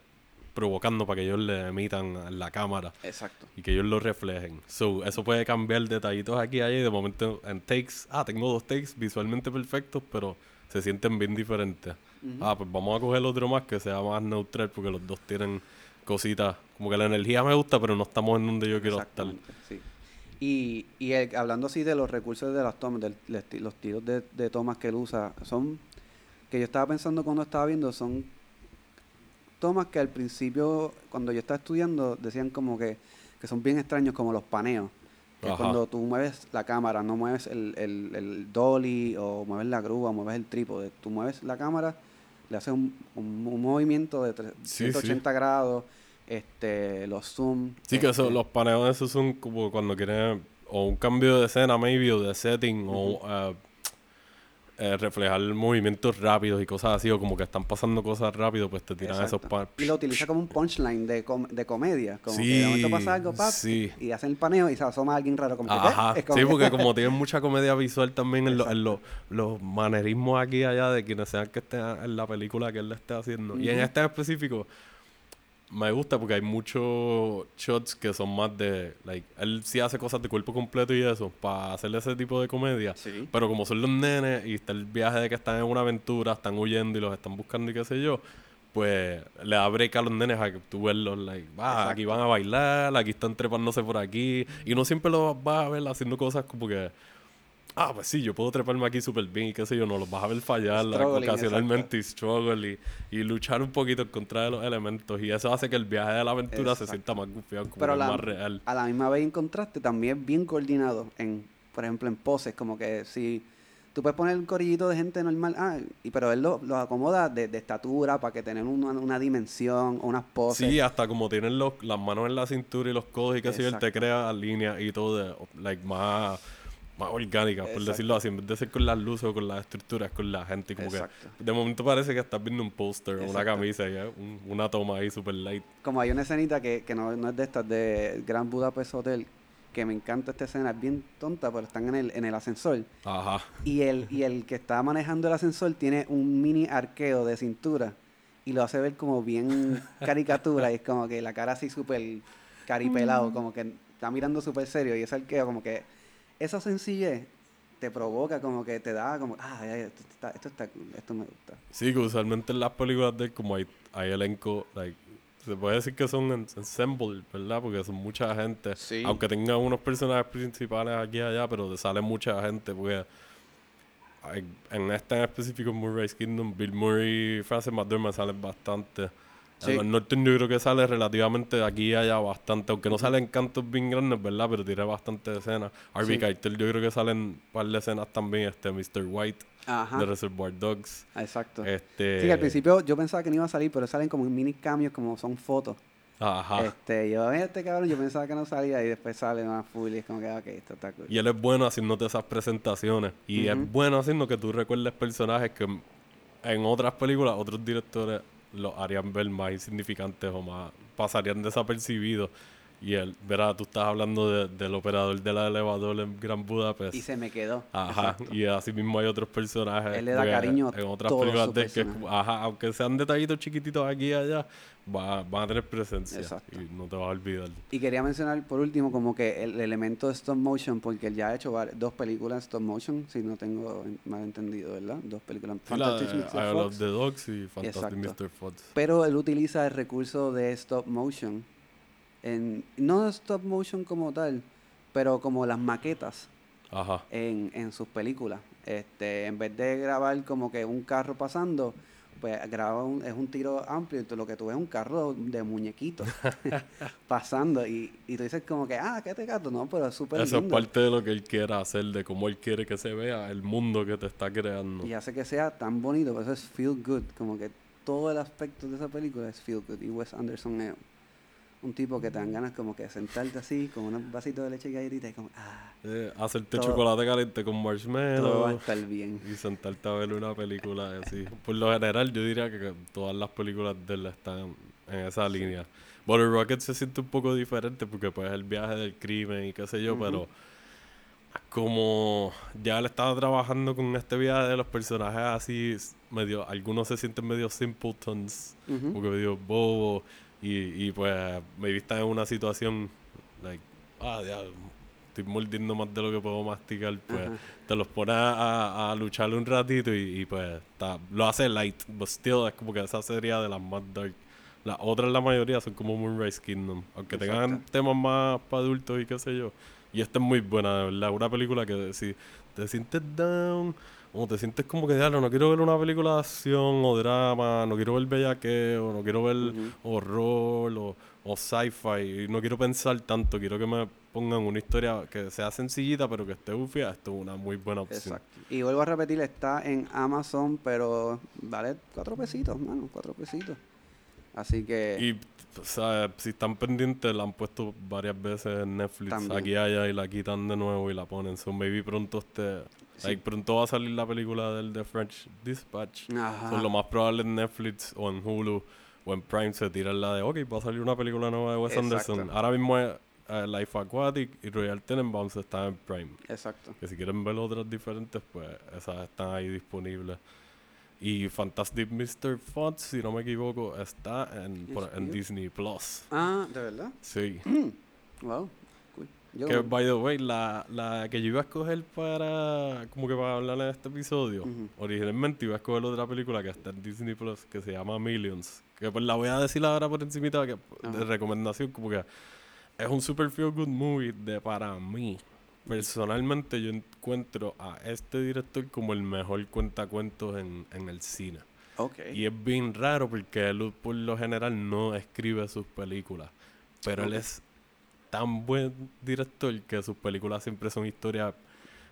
provocando para que ellos le emitan la cámara Exacto. y que ellos lo reflejen. So, eso puede cambiar detallitos aquí y allá y de momento en takes, ah, tengo dos takes visualmente perfectos, pero se sienten bien diferentes. Ah, pues vamos a coger otro más que sea más neutral porque los dos tienen cositas, como que la energía me gusta, pero no estamos en donde yo quiero estar. Sí. Y, y el- hablando así de los recursos de las tomas, esti- los tiros de, de tomas que él usa, son, que yo estaba pensando cuando estaba viendo, son tomas que al principio, cuando yo estaba estudiando, decían como que, que son bien extraños, como los paneos. Que es cuando tú mueves la cámara, no mueves el, el, el dolly o mueves la grúa, mueves el trípode. Tú mueves la cámara, le haces un, un- un movimiento de tre- Sí, 180 grados, este, los zoom. Sí, que eso, este, los paneos esos son como cuando quieren o un cambio de escena, maybe, o de setting, o eh, eh, reflejar movimientos rápidos y cosas así, o como que están pasando cosas rápido, pues te tiran esos paneos. Y lo utiliza como un punchline de, com- de comedia. Como que Sí, de momento pasa algo, pap, sí. y hacen el paneo y se asoma alguien raro. Como que, Ajá, ¿eh? Como sí, que- porque como tienen mucha comedia visual también en, lo- en lo- los manerismos aquí y allá de quienes sean que estén en la película que él le esté haciendo. Y en este en específico, me gusta porque hay muchos shots que son más de, like, él sí hace cosas de cuerpo completo y eso, para hacer ese tipo de comedia. Sí. Pero como son los nenes y está el viaje de que están en una aventura, están huyendo y los están buscando y qué sé yo, pues le da break a los nenes a que tú verlos, like, ah, aquí van a bailar, aquí están trepándose por aquí. Y no siempre los vas a ver haciendo cosas como que, ah, pues sí, yo puedo treparme aquí súper bien y qué sé yo, no los vas a ver fallar ocasionalmente y struggle y, y luchar un poquito en contra de los elementos. Y eso hace que el viaje de la aventura se sienta más gufiado, como Pero la- más real. A la misma vez en contraste, también bien coordinado. en Por ejemplo, en poses. Como que si tú puedes poner un corillito de gente normal, ah, y, pero él lo, lo acomoda de, de estatura para que tengan una, una dimensión, unas poses. Sí, hasta como tienen los, las manos en la cintura y los codos y que sé yo, él te crea líneas y todo de, like, más, más orgánicas, por Exacto. decirlo así. En vez de ser con las luces o con las estructuras, con la gente. Como Exacto. que de momento parece que estás viendo un póster o una camisa y es un- una toma ahí super light. Como hay una escenita que, que no, no es de estas, de Gran Budapest Hotel, que me encanta esta escena, es bien tonta, pero están en el, en el ascensor. Ajá. Y el, y el que está manejando el ascensor tiene un mini arqueo de cintura y lo hace ver como bien caricatura y es como que la cara así súper caripelado, como que está mirando súper serio y ese arqueo como que esa sencillez te provoca como que te da como, ah, esto está, esto está cool, esto me gusta. Sí, que usualmente en las películas de él, como hay, hay elenco, like, se puede decir que son en- ensemble, ¿verdad? Porque son mucha gente. Sí. Aunque tengan unos personajes principales aquí y allá, pero te sale mucha gente. Porque hay- en este en específico, en Murray's Kingdom, Bill Murray y Frances McDormand salen bastante. Sí. Edward Norton yo creo que sale relativamente de aquí y allá bastante, aunque no salen cantos bien grandes, ¿verdad? Pero tiene bastante escenas. Harvey Sí. Keitel yo creo que salen un par de escenas también, este Mr. White Ajá, de Reservoir Dogs. exacto. Este, Sí, que al principio yo pensaba que no iba a salir, pero salen como mini cambios, como son fotos. Ajá. Este, yo, este cabrón, yo pensaba que no salía y después sale más full y es como que, ok, esto está cool. Y él es bueno haciéndote esas presentaciones. Y es bueno haciendo que tú recuerdes personajes que en otras películas otros directores los harían ver más insignificantes o más pasarían desapercibidos. Y él, verá, tú estás hablando del operador de la elevador en Gran Budapest. Y se me quedó. Ajá. Y así mismo hay otros personajes. Él le da cariño en otras películas de que, ajá, aunque sean detallitos chiquititos aquí y allá, va, van a tener presencia. Exacto. Y no te vas a olvidar. Y quería mencionar por último como que el elemento de stop motion, porque él ya ha hecho dos películas stop motion, si no tengo mal entendido, ¿verdad? Dos películas. Fantastic Mr. Fox. the Dogs y Fantastic Mr. Fox. Pero él utiliza el recurso de stop motion en, no stop motion como tal, pero como las maquetas En, en sus películas. Este, en vez de grabar como que un carro pasando, pues graba un, es un tiro amplio, entonces lo que tú ves es un carro de muñequitos pasando y, y tú dices como que, ah, ¿qué te gato? No, pero es súper Eso es parte de lo que él quiere hacer, de cómo él quiere que se vea el mundo que te está creando. Y hace que sea tan bonito, eso es feel good, como que todo el aspecto de esa película es feel good y Wes Anderson es un tipo que te dan ganas como que sentarte así con un vasito de leche galletita y como, ah. Eh, hacerte chocolate caliente con marshmallow. Todo va a estar bien. Y sentarte a ver una película así. Por lo general, yo diría que todas las películas de él están en esa línea. Bueno, Rocket se siente un poco diferente porque pues el viaje del crimen y qué sé yo, pero como ya él estaba trabajando con este viaje de los personajes así, medio, algunos se sienten medio simpletons, porque medio bobo y, y pues me vista en una situación, like, ah, ya, estoy mordiendo más de lo que puedo masticar, pues te los pone a, a, luchar un ratito y, pues lo hace light, but still es como que esa sería de las más dark. Las otras, la mayoría, son como Moonrise Kingdom, aunque tengan temas más para adultos y qué sé yo. Y esta es muy buena, de verdad. Una película que si te sientes down o te sientes como que, diablo, no quiero ver una película de acción o drama, no quiero ver bellaqueo, no quiero ver horror o, o sci-fi, no quiero pensar tanto, quiero que me pongan una historia que sea sencillita pero que esté bufia, esto es una muy buena opción. Exacto. Y vuelvo a repetir, está en Amazon, pero vale cuatro pesitos, mano, cuatro pesitos. Así que... Y, o sea, si están pendientes, la han puesto varias veces en Netflix, aquí allá, y la quitan de nuevo y la ponen. So, maybe pronto esté pronto va a salir la película del The French Dispatch. lo más probable en Netflix o en Hulu o en Prime se tiran la de, ok, va a salir una película nueva de Wes Anderson. Ahora mismo es eh, Life Aquatic y Royal Tenenbaums están en Prime. Exacto. Que si quieren ver otras diferentes, pues esas están ahí disponibles. Y Fantastic Mr. Fox, si no me equivoco, está en, en Disney Plus. Ah, ¿de verdad? Sí. wow. Que, by the way, la, la que yo iba a escoger para, como que para hablar en este episodio, originalmente iba a escoger otra película que está en Disney Plus, que se llama Millions. Que pues la voy a decir ahora por encimita que, de recomendación, como que es un super feel good movie de para mí. Personalmente yo encuentro a este director como el mejor cuentacuentos en, en el cine. Okay. Y es bien raro porque él por lo general no escribe sus películas. Pero él es tan buen director que sus películas siempre son historias.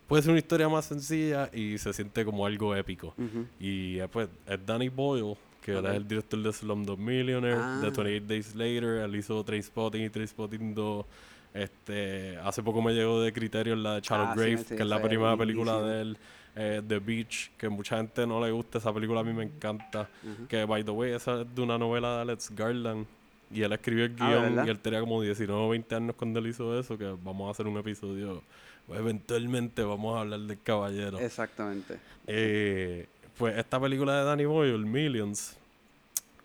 Puede ser una historia más sencilla y se siente como algo épico. Y pues es Danny Boyle, que es el director de Slumdog Millionaire, de 28 ah. Days Later. Él hizo Trainspotting y Trainspotting 2. Este, hace poco me llegó de criterio la de Charlotte ah, Grave, que es la primera película de él. Eh, The Beach, que mucha gente no le gusta, esa película a mí me encanta. Que, by the way, esa es de una novela de Alex Garland, y él escribió el ah, guion y él tenía como 19 o 20 años cuando él hizo eso, que vamos a hacer un episodio. Eventualmente vamos a hablar del caballero. Exactamente. Eh, pues esta película de Danny Boyle, Millions,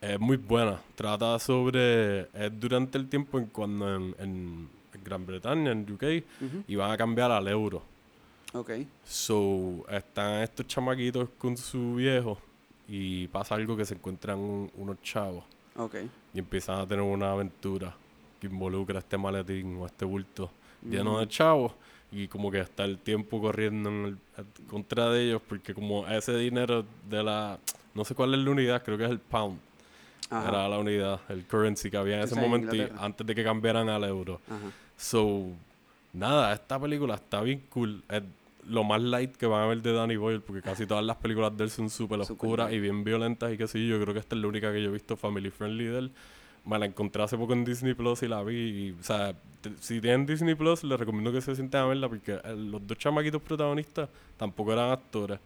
es muy buena. Trata sobre. Es durante el tiempo en cuando en, Gran Bretaña, en UK, iban a cambiar al euro. Ok. So, están estos chamaquitos con su viejo y pasa algo que se encuentran unos chavos y empiezan a tener una aventura que involucra este maletín o este bulto lleno de chavos. Y como que está el tiempo corriendo en contra de ellos, porque como ese dinero de la. No sé cuál es la unidad, creo que es el pound. Era la unidad, el currency que había en ese momento antes de que cambiaran al euro. So, nada, esta película está bien cool lo más light que van a ver de Danny Boyle, porque casi todas las películas de él son súper oscuras y bien violentas y qué sé yo. Yo creo que esta es la única que yo he visto family friendly de él. me la encontré hace poco en Disney Plus y la vi. Y, o sea, si tienen Disney Plus, les recomiendo que se sienten a verla porque eh, los dos chamaquitos protagonistas tampoco eran actores.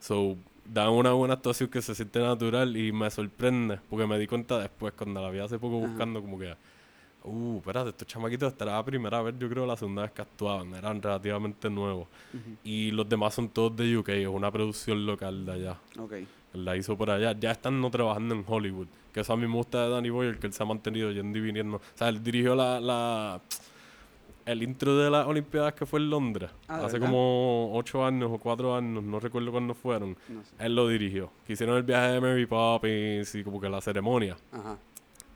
So, dan una buena actuación que se siente natural y me sorprende porque me di cuenta después, cuando la vi hace poco Ajá. buscando, como que, uh, espérate, estos chamaquitos esta era la primera vez, yo creo, la segunda vez que actuaban, eran relativamente nuevos. Y los demás son todos de UK, es una producción local de allá. Ok. La hizo por allá. Ya están no trabajando en Hollywood. Que eso a mí me gusta de Danny Boyle, que él se ha mantenido yendo y viniendo. O sea, él dirigió la, la el intro de las Olimpiadas que fue en Londres. Ah, ¿de hace verdad? como ocho años o cuatro años, no recuerdo cuándo fueron. No sé. Él lo dirigió. Que hicieron el viaje de Mary Poppins y como que la ceremonia. Ajá.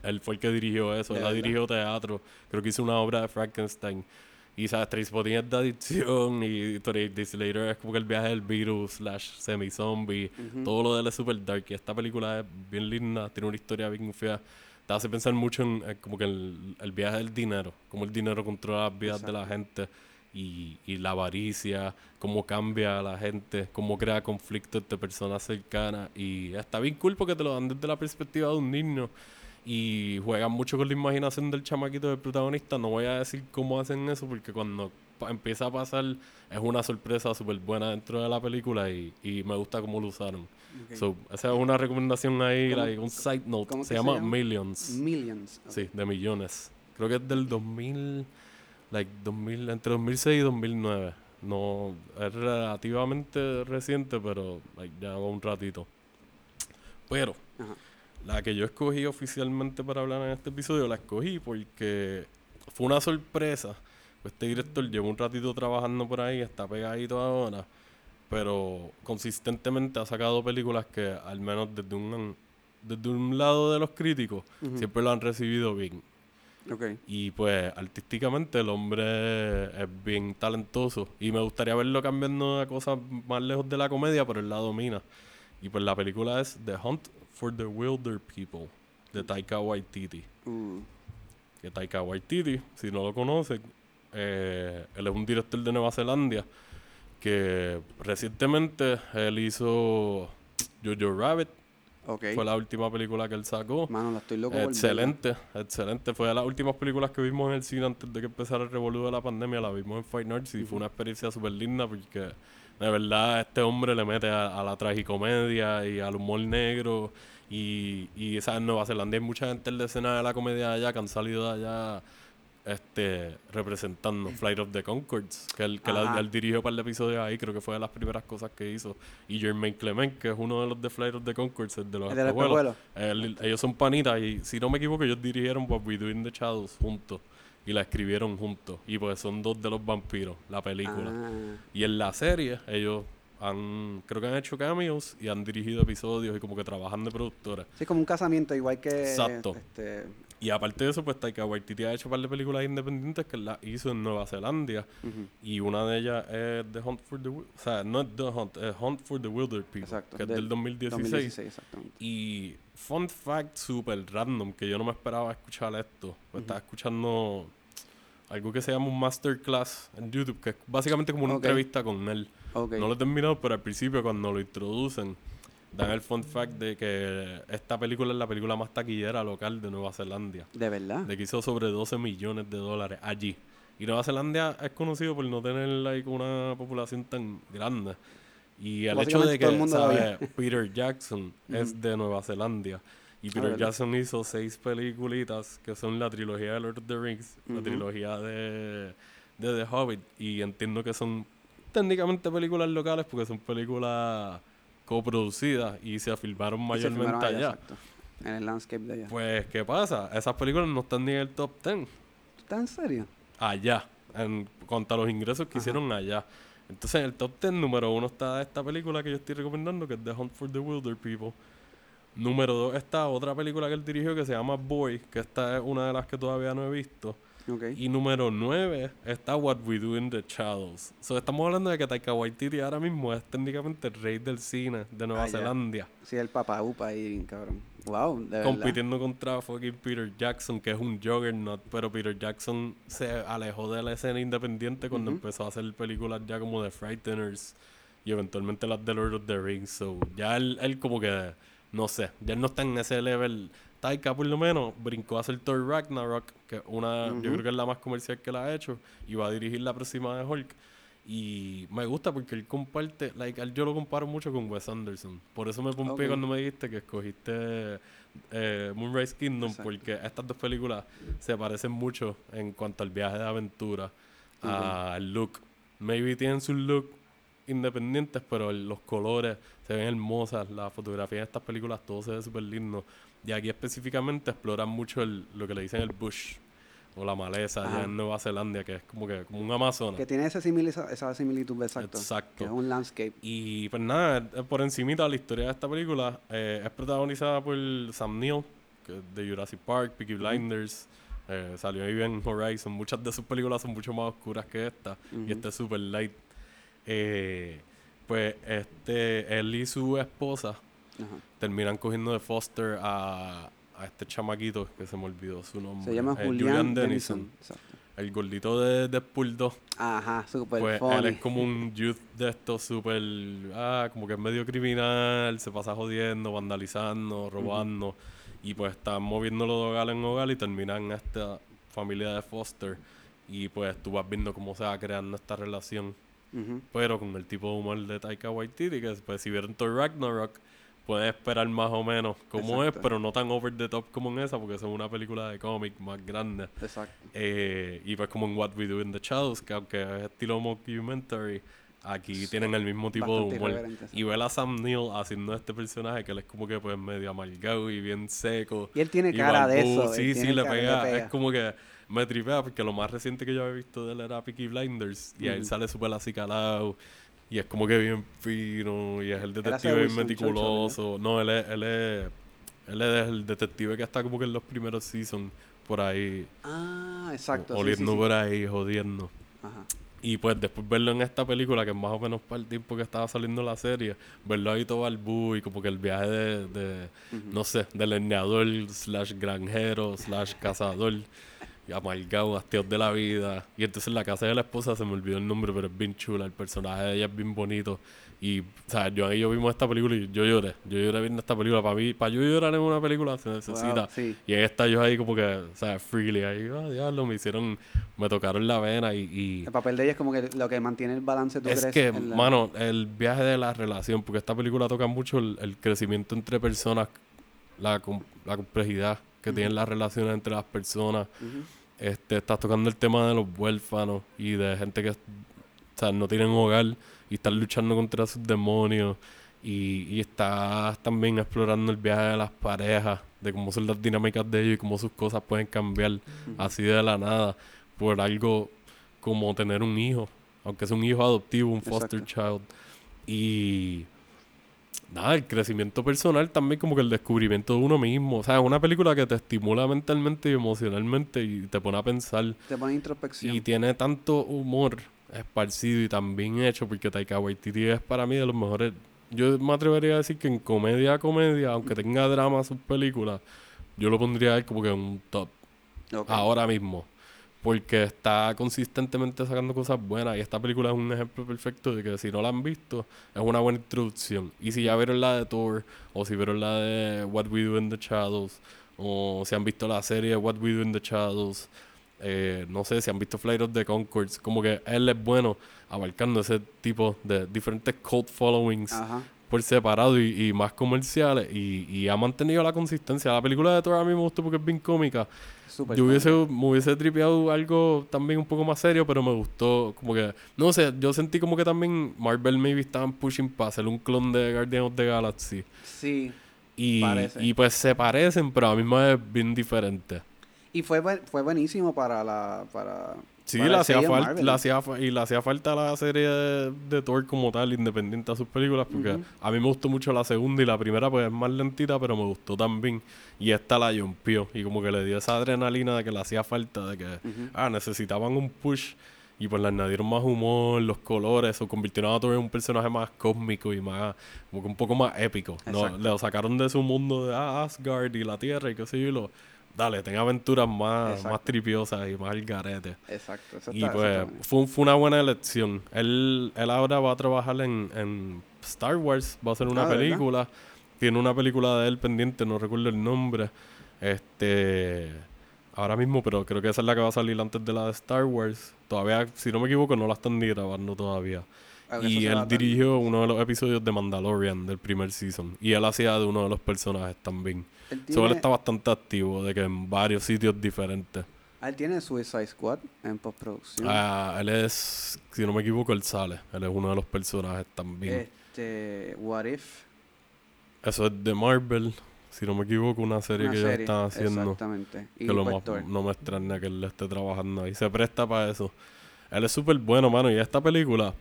Él fue el que dirigió eso. ¿De Él dirigido teatro. Creo que hizo una obra de Frankenstein. Y sabes, Trainspotting es de adicción y 28 Days Later es como que el viaje del virus slash semi-zombie. Ujú. Todo lo de él es super dark. Y esta película es bien linda, tiene una historia bien fea. Te hace pensar mucho en eh, como que el, el viaje del dinero. Cómo el dinero controla las vidas de la gente. Y, y la avaricia, cómo cambia a la gente, cómo crea conflictos entre personas cercanas. Y está bien cool porque te lo dan desde la perspectiva de un niño y juegan mucho con la imaginación del chamaquito del protagonista. No voy a decir cómo hacen eso porque cuando empieza a pasar es una sorpresa súper buena dentro de la película y, y me gusta cómo lo usaron. So, esa es una recomendación ahí, ¿Cómo- like, un side note. cómo Se llama? Millions. Millions. Sí, de millones. Creo que es del 2000, like 2000, entre 2006 y 2009. No, es relativamente reciente, pero like, ya va un ratito. Pero, Ajá. La que yo escogí oficialmente para hablar en este episodio, la escogí porque fue una sorpresa. Este director lleva un ratito trabajando por ahí, está pegadito ahora, pero consistentemente ha sacado películas que, al menos desde un, desde un lado de los críticos, siempre lo han recibido bien. Ok. Y pues artísticamente el hombre es bien talentoso. Y me gustaría verlo cambiando a cosas más lejos de la comedia, pero él la domina. Y pues la película es The Hunt for the Wilder People, de Taika Waititi. Uh, Que Taika Waititi, si no lo conocen, eh, él es un director de Nueva Zelanda que recientemente él hizo Jojo Rabbit, ok. fue la última película que él sacó. Mano, la estoy loco por verla. Excelente, excelente. Fue de las últimas películas que vimos en el cine antes de que empezara el revolú de la pandemia. La vimos en Fine Arts y fue una experiencia súper linda porque de verdad este hombre le mete a, a la tragicomedia y al humor negro. Y, y ¿sabes? en Nueva Zelanda hay mucha gente en la escena de la comedia de allá que han salido de allá este, representando Flight of the Concords, que él, que la- él dirigió para el episodio ahí, creo que fue de las primeras cosas que hizo. Y Jermaine Clement, que es uno de los de Flight of the Concords, el de los El de espejuelos. Él- ellos son panitas y si no me equivoco ellos dirigieron What We Do in the Shadows juntos y la escribieron juntos y pues son dos de los vampiros la película Ah, y en la serie ellos han creo que han hecho cameos y han dirigido episodios y como que trabajan de productores sí, como un casamiento, igual que. Exacto. Este, y aparte de eso pues Taika Waititi ha hecho un par de películas independientes que las hizo en Nueva Zelanda ujú. y una de ellas es The Hunt for the o sea no es The Hunt es Hunt for the Wilder People Exacto. que es del 2016 2016, exactamente. Y fun fact super random, que yo no me esperaba escuchar esto. Pues Estaba escuchando algo que se llama un masterclass en YouTube, que es básicamente como una entrevista con él. No lo he terminado, pero al principio cuando lo introducen, dan el fun fact de que esta película es la película más taquillera local de Nueva Zelanda. ¿De verdad? De que hizo sobre 12 millones de dólares allí. Y Nueva Zelanda es conocido por no tener like, una población tan grande. Y el hecho de que ¿sabes? Peter Jackson es de Nueva Zelanda. Y Peter ¿verdad? Jackson hizo seis peliculitas que son la trilogía de Lord of the Rings, la trilogía de, de The Hobbit. Y entiendo que son técnicamente películas locales porque son películas coproducidas y se filmaron Y se filmaron mayormente allá. exacto. En el landscape de allá. Pues, ¿qué pasa? Esas películas no están ni en el top 10 ¿Estás en serio? allá, en cuanto a los ingresos que Ajá. hicieron allá. Entonces, en el top 10, número uno está esta película que yo estoy recomendando, que es The Hunt for the Wilder People. Número dos está otra película que él dirigió que se llama Boy, que esta es una de las que todavía no he visto. Ok. Y número nueve está What We Do in the Shadows. So, estamos hablando de que Taika Waititi ahora mismo es técnicamente el rey del cine de Nueva Ah. Zelanda. Sí, el papá upa ahí, cabrón. Wow, de verdad. compitiendo contra fucking Peter Jackson, que es un juggernaut, pero Peter Jackson se alejó de la escena independiente cuando empezó a hacer películas ya como de Frighteners y eventualmente las de Lord of the Rings. So, ya él, él como que, no sé, ya él no está en ese level Taika por lo menos brincó a hacer Thor Ragnarok, que una, yo creo que es la más comercial que la ha hecho, y va a dirigir la próxima de Hulk. Y me gusta porque él comparte, like, yo lo comparo mucho con Wes Anderson. Por eso me pompeé cuando me dijiste que escogiste eh, Moonrise Kingdom, porque estas dos películas se parecen mucho en cuanto al viaje de aventura, al look. Maybe tienen su look independientes, pero los colores se ven hermosas, la fotografía de estas películas, todo se ve súper lindo. Y aquí específicamente exploran mucho lo que le dicen el bush o la maleza allá en Nueva Zelanda, que es como que como un Amazonas. Que tiene esa, similitud, esa similitud, exacto. Exacto. es un landscape. Y pues nada, por encimita la historia de esta película eh, es protagonizada por Sam Neill, que de Jurassic Park, Peaky Blinders. Eh, salió ahí en Horizon. Muchas de sus películas son mucho más oscuras que esta. Y esta es super light. Eh, pues este, él y su esposa terminan cogiendo de Foster a, a, este chamaquito que se me olvidó su nombre. Se llama eh, Julian, Dennison. El gordito de Deadpool 2. Ajá, super Pues él es como un youth de estos súper. Ah, como que es medio criminal, se pasa jodiendo, vandalizando, robando. Y pues están moviéndolo de hogar en hogar y terminan esta familia de Foster. Y pues tú vas viendo cómo se va creando esta relación pero con el tipo de humor de Taika Waititi, que pues, si vieron Thor Ragnarok, puedes esperar más o menos cómo es, pero no tan over the top como en esa, porque es una película de cómic más grande. Exacto. Eh, y pues como en What We Do in the Shadows, que aunque es estilo mockumentary, aquí tienen el mismo tipo de humor. Y ver a Sam Neill haciendo este personaje que él es como que pues medio amargado y bien seco. Y él tiene cara de eso. Sí, sí, le pega. Es como que me tripea porque lo más reciente que yo había visto de él era Peaky Blinders y ahí sale súper acicalado y es como que bien fino y es el detective bien meticuloso. No, él es, él es, él es el detective que está como que en los primeros seasons por ahí. Ah, exacto. Oliendo por ahí, jodiendo. Ajá. Y pues después verlo en esta película, que es más o menos para el tiempo que estaba saliendo la serie, verlo ahí todo al y como que el viaje de, de no sé, del leñador, slash granjero, slash cazador amargado, hastiado de la vida. Y entonces la casa de la esposa se me olvidó el nombre, pero es bien chula. El personaje de ella es bien bonito. Y, o sea, yo y yo vimos esta película y yo lloré. Yo lloré viendo esta película. Para mí, para yo llorar en una película se necesita. Y ahí está yo ahí como que, o sea, freely. Ahí, oh, diablo, me hicieron, me tocaron la vena y, El papel de ella es como que lo que mantiene el balance, ¿tú es que, mano, el viaje de la relación, porque esta película toca mucho el, crecimiento entre personas, la, la complejidad que tienen las relaciones entre las personas. este, estás tocando el tema de los huérfanos y de gente que o sea, no tienen hogar y están luchando contra sus demonios. Y, y estás también explorando el viaje de las parejas, de cómo son las dinámicas de ellos y cómo sus cosas pueden cambiar así de la nada por algo como tener un hijo, aunque es un hijo adoptivo, un foster child. Y nada, el crecimiento personal también como que el descubrimiento de uno mismo. O sea, es una película que te estimula mentalmente y emocionalmente y te pone a pensar. Te pone introspección. Y tiene tanto humor esparcido y tan bien hecho porque Taika Waititi es para mí de los mejores. Yo me atrevería a decir que en comedia a comedia, aunque tenga drama sus películas, yo lo pondría como que en un top. Ahora mismo porque está consistentemente sacando cosas buenas. Y esta película es un ejemplo perfecto de que si no la han visto es una buena introducción. Y si ya vieron la de Thor o si vieron la de What We Do in the Shadows o si han visto la serie What We Do in the Shadows eh, no sé si han visto Flight of the Concords como que él es bueno abarcando ese tipo de diferentes cult followings por separado y, más comerciales y, ha mantenido la consistencia. La película de Thor a mí me gustó porque es bien cómica. yo hubiese, me hubiese tripeado algo también un poco más serio, pero me gustó como que, no sé, yo sentí como que también Marvel maybe estaban pushing para hacer un clon de Guardians of the Galaxy. Sí. Y, y pues se parecen, pero a mí me es bien diferente. Y fue, fue buenísimo para la, para Sí, le hacía, falta, y le hacía falta la serie de, Thor como tal, independiente a sus películas, porque a mí me gustó mucho la segunda y la primera pues es más lentita, pero me gustó también. Y esta la jumpió y como que le dio esa adrenalina de que le hacía falta, de que ah, necesitaban un push y pues le añadieron más humor, los colores, o convirtieron a Thor en un personaje más cósmico y más, como que un poco más épico. No, le lo sacaron de su mundo de ah, Asgard y la Tierra y qué sé yo, y lo dale, tenga aventuras más, más tripiosas y más al garete. Exacto. y pues fue, fue, una buena elección. Él, él ahora va a trabajar en, en Star Wars, va a hacer una ah, película. Tiene una película de él pendiente, no recuerdo el nombre. Este. Ahora mismo, pero creo que esa es la que va a salir antes de la de Star Wars. Todavía, si no me equivoco, no la están ni grabando todavía. Ah, eso Y él dirigió uno de los episodios de Mandalorian del primer season. Y él hacía de uno de los personajes también. Él So, tiene, está bastante activo, de que en varios sitios diferentes. ah, él tiene Suicide Squad en postproducción. Ah, él es, si no me equivoco, él sale. Él es uno de los personajes también. Este, What If. Eso es de Marvel, si no me equivoco, una serie una que ellos serie, están haciendo. Exactamente. Y que lo más- no me extraña que él esté trabajando ahí. Se presta para eso. Él es súper bueno, mano. Y esta película,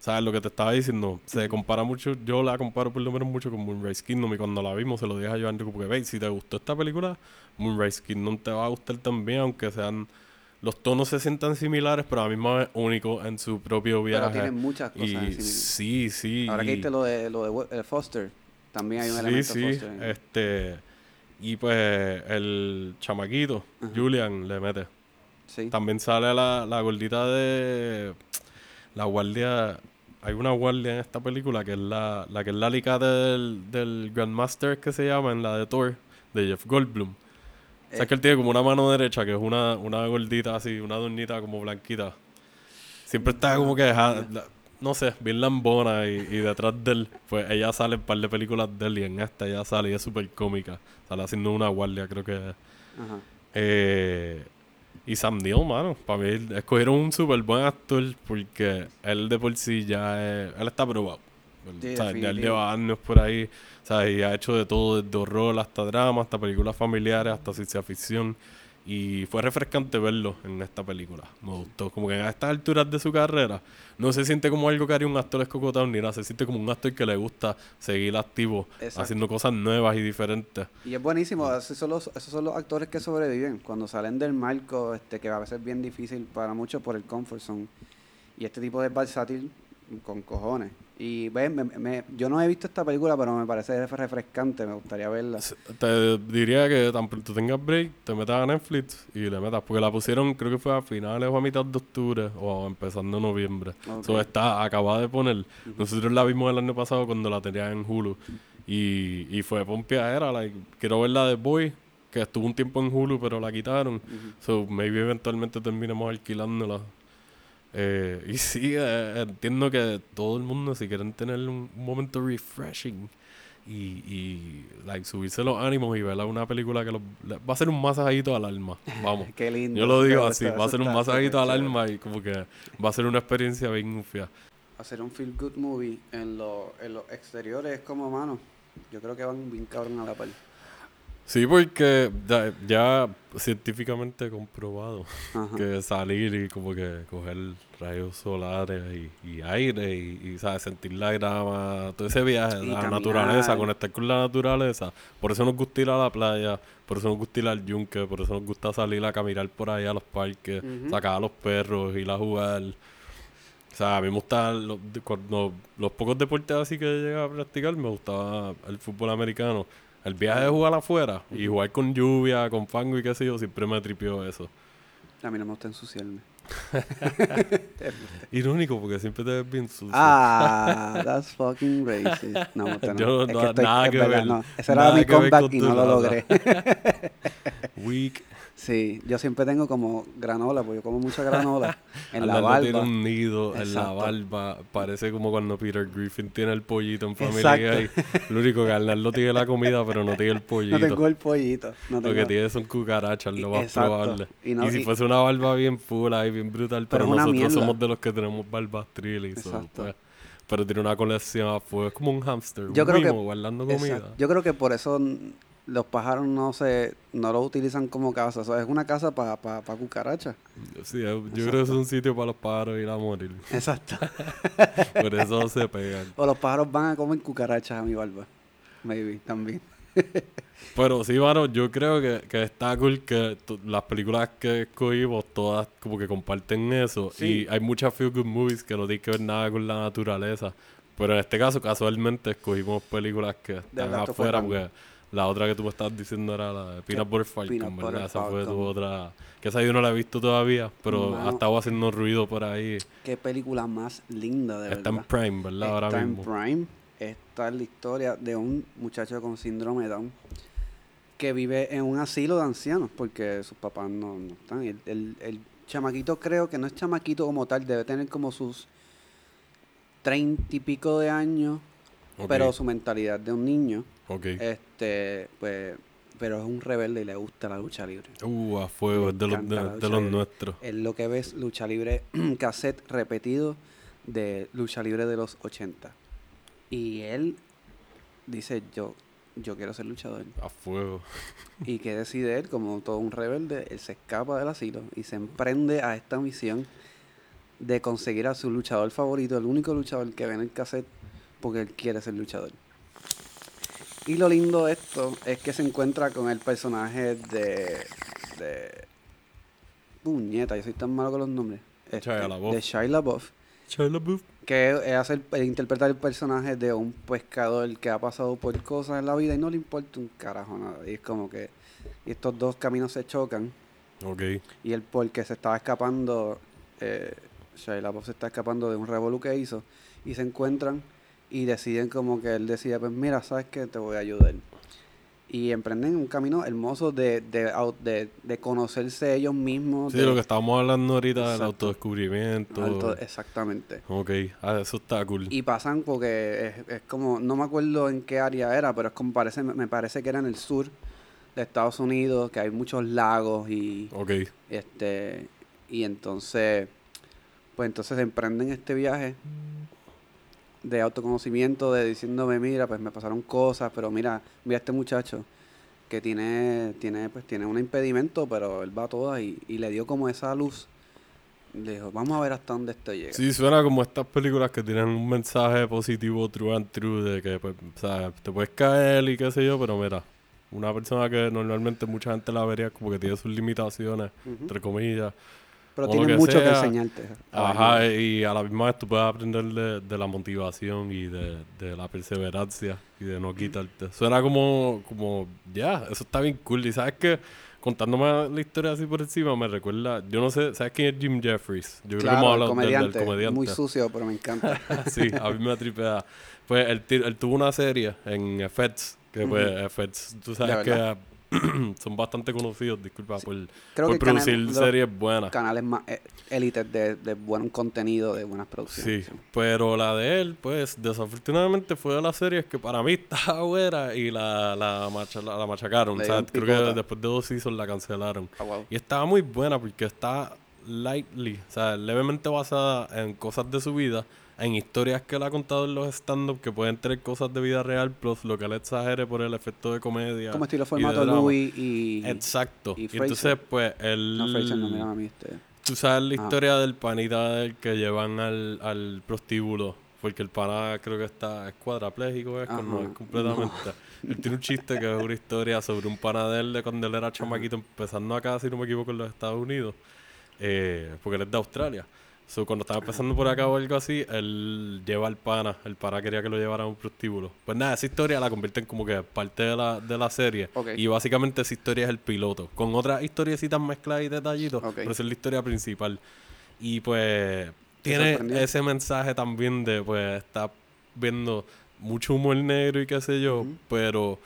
¿sabes lo que te estaba diciendo? Se compara mucho, yo la comparo por lo menos mucho con Moonrise Kingdom. Y cuando la vimos, se lo dije a Joan porque veis, si te gustó esta película, Moonrise Kingdom te va a gustar también, aunque sean. Los tonos se sientan similares, pero a la misma vez único en su propio Pero viaje. tiene muchas cosas y en sí. sí, sí. Ahora que y- viste lo de, lo de eh, Foster, también hay un sí, elemento sí, Foster. en- este y pues el chamaquito. Julian le mete. sí. También sale la, la gordita de la guardia. Hay una guardia en esta película que es la, la que es la lica del, del Grandmaster que se llama en la de Thor, de Jeff Goldblum. O sea que él tiene como una mano derecha, que es una, una gordita así, una doñita como blanquita. Siempre está como que, la- no sé, bien lambona y, y detrás de él, pues ella sale en un par de películas de él y en esta ella sale y es súper cómica. Sale haciendo una guardia, creo que es. Ajá. Eh, y Sam Neill, mano, para mí escogieron un súper buen actor porque él de por sí ya es, él está probado. Sí, O sea, ya él lleva años por ahí, o sea, y ha hecho de todo, desde horror hasta drama, hasta películas familiares, hasta ciencia ficción. Y fue refrescante verlo en esta película. Me gustó. Como que a estas alturas de su carrera, no se siente como algo que haría un actor escocotado ni nada. Se siente como un actor que le gusta seguir activo, Exacto. haciendo cosas nuevas y diferentes. Y es buenísimo, esos son, los, esos son los actores que sobreviven cuando salen del marco, este, que a veces es bien difícil para muchos por el comfort zone. Y este tipo de versátil con cojones. Y ven, me- me- yo no he visto esta película, pero me parece refrescante, me gustaría verla. Te diría que tan pronto tengas break, te metas a Netflix y le metas. Porque la pusieron, creo que fue a finales o a mitad de octubre o empezando noviembre. Ok. So, está acabada de poner. Nosotros la vimos el año pasado cuando la tenían en Hulu. Y, y fue pompeadera. Like, quiero ver la de Boy, que estuvo un tiempo en Hulu, pero la quitaron. Ujú. So, maybe eventualmente terminemos alquilándola. Eh, y sí, eh, entiendo que todo el mundo, si quieren tener un, un momento refreshing y, y like, subirse los ánimos y ver una película que los- le- va a ser un masajito al alma. Vamos. Qué lindo. Yo lo digo así, va a ser un masajito al alma y como que va a ser una experiencia bien ufia. Hacer un feel good movie en, lo- en los exteriores es como, mano, yo creo que van bien cabrón a la par. Sí, porque ya, ya científicamente comprobado Ajá. que salir y como que coger rayos solares y, y aire y, y, ¿sabes? sentir la grama, todo ese viaje, la naturaleza, conectar con la naturaleza. Por eso nos gusta ir a la playa, por eso nos gusta ir al yunque, por eso nos gusta salir a caminar por ahí a los parques, sacar a los perros, ir a jugar. O sea, a mí me gustan los, cuando- los pocos deportes así que llegué a practicar, me gustaba el fútbol americano. El viaje de jugar afuera y jugar con lluvia, con fango y qué sé yo, siempre me tripió eso. A mí no me gusta ensuciarme. Irónico porque siempre te ves bien sucio. Ah, that's fucking racist. No, no. Yo Es no- estoy- nada es que ver. no. Ese era mi comeback y no lo logré. Weak. Sí, yo siempre tengo como granola, porque yo como mucha granola en la Arnaldo tiene barba. un nido en la barba. Parece como cuando Peter Griffin tiene el pollito en familia Exacto. Guy. Lo único que Arnaldo tiene la comida, pero no tiene el pollito. No tengo el pollito. No Lo que tiene son cucarachas, lo más Exacto. probable. Y Y, si y- fuese una barba bien pura y bien brutal, Pero nosotros somos de los que tenemos barbas trilly. so, Exacto. pues, pero tiene una colección afuera. Es como un hámster, Yo un creo que- guardando comida. Yo creo que por eso los pájaros no se no lo utilizan como casa. O sea, es una casa para pa, pa cucarachas. Sí, yo creo que es un sitio para los pájaros ir a morir. Exacto. Por eso se pegan. o los pájaros van a comer cucarachas a mi barba. Maybe, también. Pero sí, mano, yo creo que, que está cool que las películas que escogimos todas como que comparten eso. Sí. Y hay muchas feel good movies que no tienen que ver nada con la naturaleza. Pero en este caso, casualmente, escogimos películas que están afuera porque la otra que tú me estabas diciendo era la de Peanut Butter Falcon, Peanut ¿verdad? Butter esa fue tu otra... Que esa yo no la he visto todavía, pero Mano. ha estado haciendo ruido por ahí. Qué película más linda, de Está en verdad. Prime, ¿verdad? Ahora Está mismo. en Prime. Está en la historia de un muchacho con síndrome de Down que vive en un asilo de ancianos porque sus papás no, no están. El, el, el chamaquito creo que no es chamaquito como tal, debe tener como sus treinta y pico de años, Ok. pero su mentalidad de un niño. Ok. Este, pues, pero es un rebelde y le gusta la lucha libre. Uh, a fuego, es de los, de, los nuestros. Él lo que ve es lucha libre, cassette repetido de lucha libre de los 80. Y él dice, yo, yo quiero ser luchador. A fuego. ¿Y qué decide él? Como todo un rebelde, él se escapa del asilo y se emprende a esta misión de conseguir a su luchador favorito, el único luchador que ve en el cassette, porque él quiere ser luchador. Y lo lindo de esto es que se encuentra con el personaje de. de. Puñeta, yo soy tan malo con los nombres. Este, Shia. De Shia LaBeouf, Shia LaBeouf. que es hacer, el interpretar el personaje de un pescador que ha pasado por cosas en la vida y no le importa un carajo nada. Y es como que y estos dos caminos se chocan Ok. y él porque se estaba escapando, eh, Shia LaBeouf se está escapando de un revolú que hizo y se encuentran y deciden como que él decide, pues mira, sabes que te voy a ayudar. Y emprenden un camino hermoso de, de, de, de conocerse ellos mismos. Sí, de- lo que estábamos hablando ahorita del autodescubrimiento. alto- exactamente. Ok, ah, eso está cool. Y pasan porque es, es como, no me acuerdo en qué área era, pero es como parece, me parece que era en el sur de Estados Unidos, que hay muchos lagos y Ok, este y entonces pues entonces emprenden este viaje de autoconocimiento, de diciéndome, mira, pues me pasaron cosas, pero mira, mira este muchacho que tiene, tiene, pues tiene un impedimento, pero él va a todas y, y le dio como esa luz. Le dijo, vamos a ver hasta dónde esto llega. Sí, suena como estas películas que tienen un mensaje positivo true and true de que, pues, sea, te puedes caer y qué sé yo, pero mira, una persona que normalmente mucha gente la vería como que tiene sus limitaciones, Ujú. entre comillas. Pero tiene que mucho que sea. enseñarte. Ajá, y a la misma vez tú puedes aprender de, de la motivación y de, de la perseverancia y de no quitarte. Suena como, como, ya, eso está bien cool. Y sabes que, contándome la historia así por encima, me recuerda, yo no sé, ¿sabes quién es Jim Jeffries? Yo creo que Claro, hemos hablado del- del comediante, comediante. Muy sucio, pero me encanta. sí, a mí me tripea. Pues él, él tuvo una serie en FX, que pues FX, tú sabes que son bastante conocidos, disculpa, por, Creo por que producir los series buenas. canales más eh, élites de, de buen contenido, de buenas producciones. Sí, pero la de él, pues, desafortunadamente fue de las series que para mí estaba buena y la, la, macha- la, la machacaron. O sea, creo que después de dos seasons la cancelaron. Ah, wow. Y estaba muy buena porque está lightly, o sea, levemente basada en cosas de su vida, en historias que él ha contado en los stand-up que pueden tener cosas de vida real, plus lo que él exagere por el efecto de comedia. Como estilo formato. Louis y... Exacto. y entonces, pues, él... No, Fraser, no, mira a mí este. Tú sabes la Ah. historia del panita del que llevan al, al prostíbulo. Porque el pana creo que está es cuadrapléjico, es con- no es completamente. Él tiene un chiste que es una historia sobre un pana de él de cuando él era chamaquito, empezando acá, si no me equivoco, en los Estados Unidos. Eh, porque él es de Australia. So, cuando estaba empezando por acá o algo así, él lleva al pana. El pana quería que lo llevara a un prostíbulo. Pues nada, esa historia la convierten como que parte de la, de la serie. Y básicamente esa historia es el piloto. Con otras historiecitas mezcladas y detallitos. Pero esa es la historia principal. Y pues ¿Te tiene ese mensaje también de pues está viendo mucho humor negro y qué sé yo, pero